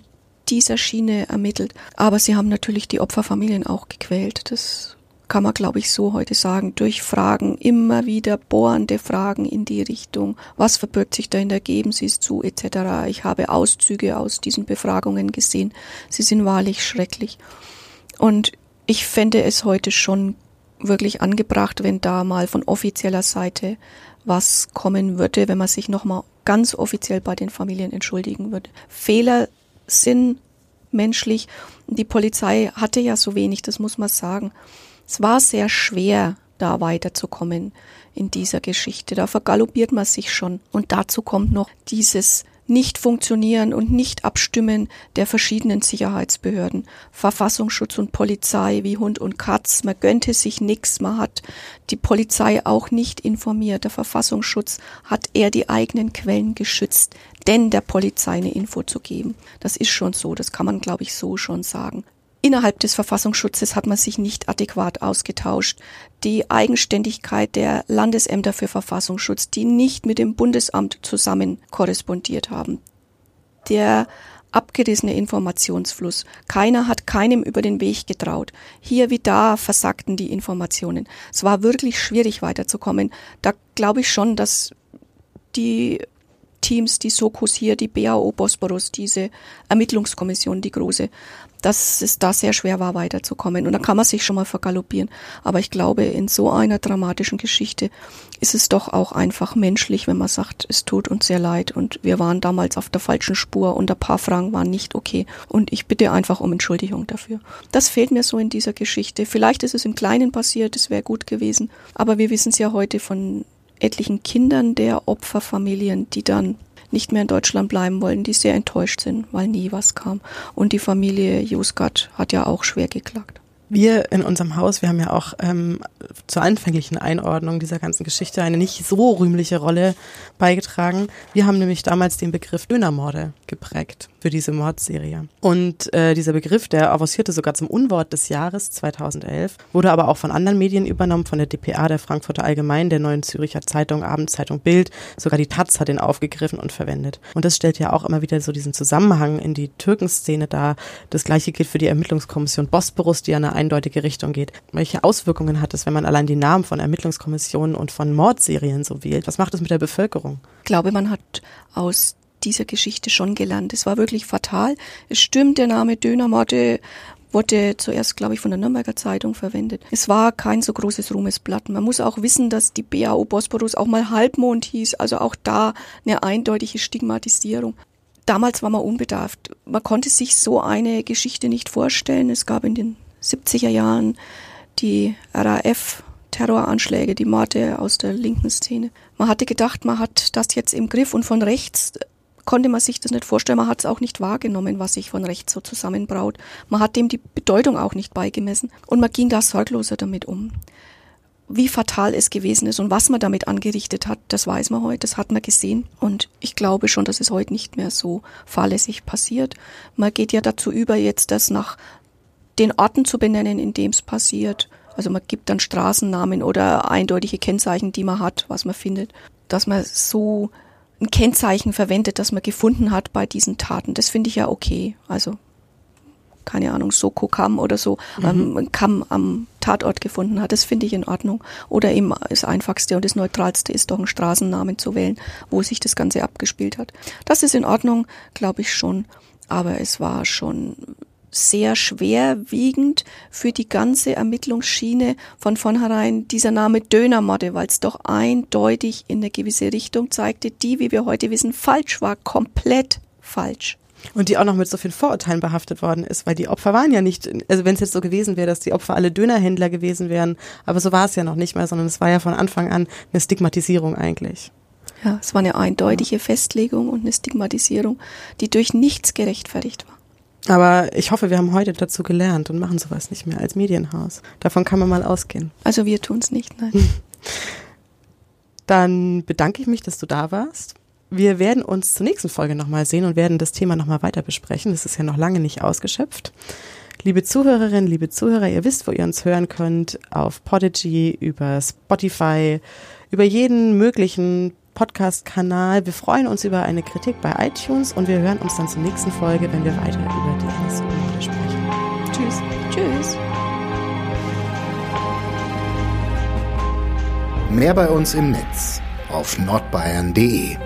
dieser Schiene ermittelt. Aber sie haben natürlich die Opferfamilien auch gequält. Das kann man, glaube ich, so heute sagen, durch Fragen, immer wieder bohrende Fragen in die Richtung, was verbirgt sich dahinter, geben Sie es zu, etc. Ich habe Auszüge aus diesen Befragungen gesehen. Sie sind wahrlich schrecklich. Und ich fände es heute schon wirklich angebracht, wenn da mal von offizieller Seite was kommen würde, wenn man sich nochmal ganz offiziell bei den Familien entschuldigen würde. Fehler sind menschlich. Die Polizei hatte ja so wenig, das muss man sagen. Es war sehr schwer, da weiterzukommen in dieser Geschichte. Da vergaloppiert man sich schon. Und dazu kommt noch dieses Nicht-Funktionieren und Nicht-Abstimmen der verschiedenen Sicherheitsbehörden. Verfassungsschutz und Polizei wie Hund und Katz. Man gönnte sich nichts. Man hat die Polizei auch nicht informiert. Der Verfassungsschutz hat eher die eigenen Quellen geschützt, denn der Polizei eine Info zu geben. Das ist schon so. Das kann man, glaube ich, so schon sagen. Innerhalb des Verfassungsschutzes hat man sich nicht adäquat ausgetauscht. Die Eigenständigkeit der Landesämter für Verfassungsschutz, die nicht mit dem Bundesamt zusammen korrespondiert haben. Der abgerissene Informationsfluss. Keiner hat keinem über den Weg getraut. Hier wie da versagten die Informationen. Es war wirklich schwierig weiterzukommen. Da glaube ich schon, dass die Teams, die Sokus hier, die BAO Bosporus, diese Ermittlungskommission, die große, dass es da sehr schwer war, weiterzukommen. Und da kann man sich schon mal vergaloppieren. Aber ich glaube, in so einer dramatischen Geschichte ist es doch auch einfach menschlich, wenn man sagt, es tut uns sehr leid und wir waren damals auf der falschen Spur und ein paar Fragen waren nicht okay. Und ich bitte einfach um Entschuldigung dafür. Das fehlt mir so in dieser Geschichte. Vielleicht ist es im Kleinen passiert, es wäre gut gewesen. Aber wir wissen es ja heute von etlichen Kindern der Opferfamilien, die dann nicht mehr in Deutschland bleiben wollen, die sehr enttäuscht sind, weil nie was kam. Und die Familie Jusgat hat ja auch schwer geklagt. Wir in unserem Haus, wir haben ja auch ähm, zur anfänglichen Einordnung dieser ganzen Geschichte eine nicht so rühmliche Rolle beigetragen. Wir haben nämlich damals den Begriff Dönermorde geprägt für diese Mordserie. Und äh, dieser Begriff, der avancierte sogar zum Unwort des Jahres 2011, wurde aber auch von anderen Medien übernommen, von der dpa, der Frankfurter Allgemein, der Neuen Züricher Zeitung, Abendzeitung Bild, sogar die Taz hat ihn aufgegriffen und verwendet. Und das stellt ja auch immer wieder so diesen Zusammenhang in die Türkenszene dar. Das gleiche gilt für die Ermittlungskommission Bosporus, die eine eindeutige Richtung geht. Welche Auswirkungen hat es, wenn man allein die Namen von Ermittlungskommissionen und von Mordserien so wählt? Was macht es mit der Bevölkerung? Ich glaube, man hat aus dieser Geschichte schon gelernt. Es war wirklich fatal. Es stimmt, der Name Dönermorde wurde zuerst, glaube ich, von der Nürnberger Zeitung verwendet. Es war kein so großes Ruhmesblatt. Man muss auch wissen, dass die BAO Bosporus auch mal Halbmond hieß, also auch da eine eindeutige Stigmatisierung. Damals war man unbedarft. Man konnte sich so eine Geschichte nicht vorstellen. Es gab in den 70er Jahren die RAF Terroranschläge, die Morde aus der linken Szene. Man hatte gedacht, man hat das jetzt im Griff und von rechts konnte man sich das nicht vorstellen. Man hat es auch nicht wahrgenommen, was sich von rechts so zusammenbraut. Man hat dem die Bedeutung auch nicht beigemessen und man ging da sorgloser damit um. Wie fatal es gewesen ist und was man damit angerichtet hat, das weiß man heute, das hat man gesehen. Und ich glaube schon, dass es heute nicht mehr so fahrlässig passiert. Man geht ja dazu über, jetzt das nach den Orten zu benennen, in dem es passiert. Also man gibt dann Straßennamen oder eindeutige Kennzeichen, die man hat, was man findet, dass man so ein Kennzeichen verwendet, das man gefunden hat bei diesen Taten. Das finde ich ja okay. Also keine Ahnung, Soko Kamm oder so, mhm. ähm, Kamm am Tatort gefunden hat, das finde ich in Ordnung. Oder eben das Einfachste und das Neutralste ist doch einen Straßennamen zu wählen, wo sich das Ganze abgespielt hat. Das ist in Ordnung, glaube ich schon. Aber es war schon sehr schwerwiegend für die ganze Ermittlungsschiene von vornherein dieser Name Dönermorde, weil es doch eindeutig in eine gewisse Richtung zeigte, die, wie wir heute wissen, falsch war, komplett falsch. Und die auch noch mit so vielen Vorurteilen behaftet worden ist, weil die Opfer waren ja nicht, also wenn es jetzt so gewesen wäre, dass die Opfer alle Dönerhändler gewesen wären, aber so war es ja noch nicht mehr, sondern es war ja von Anfang an eine Stigmatisierung eigentlich. Ja, es war eine eindeutige Festlegung und eine Stigmatisierung, die durch nichts gerechtfertigt war. Aber ich hoffe, wir haben heute dazu gelernt und machen sowas nicht mehr als Medienhaus. Davon kann man mal ausgehen. Also wir tun es nicht, nein. Dann bedanke ich mich, dass du da warst. Wir werden uns zur nächsten Folge nochmal sehen und werden das Thema nochmal weiter besprechen. Das ist ja noch lange nicht ausgeschöpft. Liebe Zuhörerinnen, liebe Zuhörer, ihr wisst, wo ihr uns hören könnt. Auf Podigy, über Spotify, über jeden möglichen Podcast-Kanal. Wir freuen uns über eine Kritik bei iTunes und wir hören uns dann zur nächsten Folge, wenn wir weiter über die NSU-Morde sprechen. Tschüss. Tschüss. Mehr bei uns im Netz auf nordbayern.de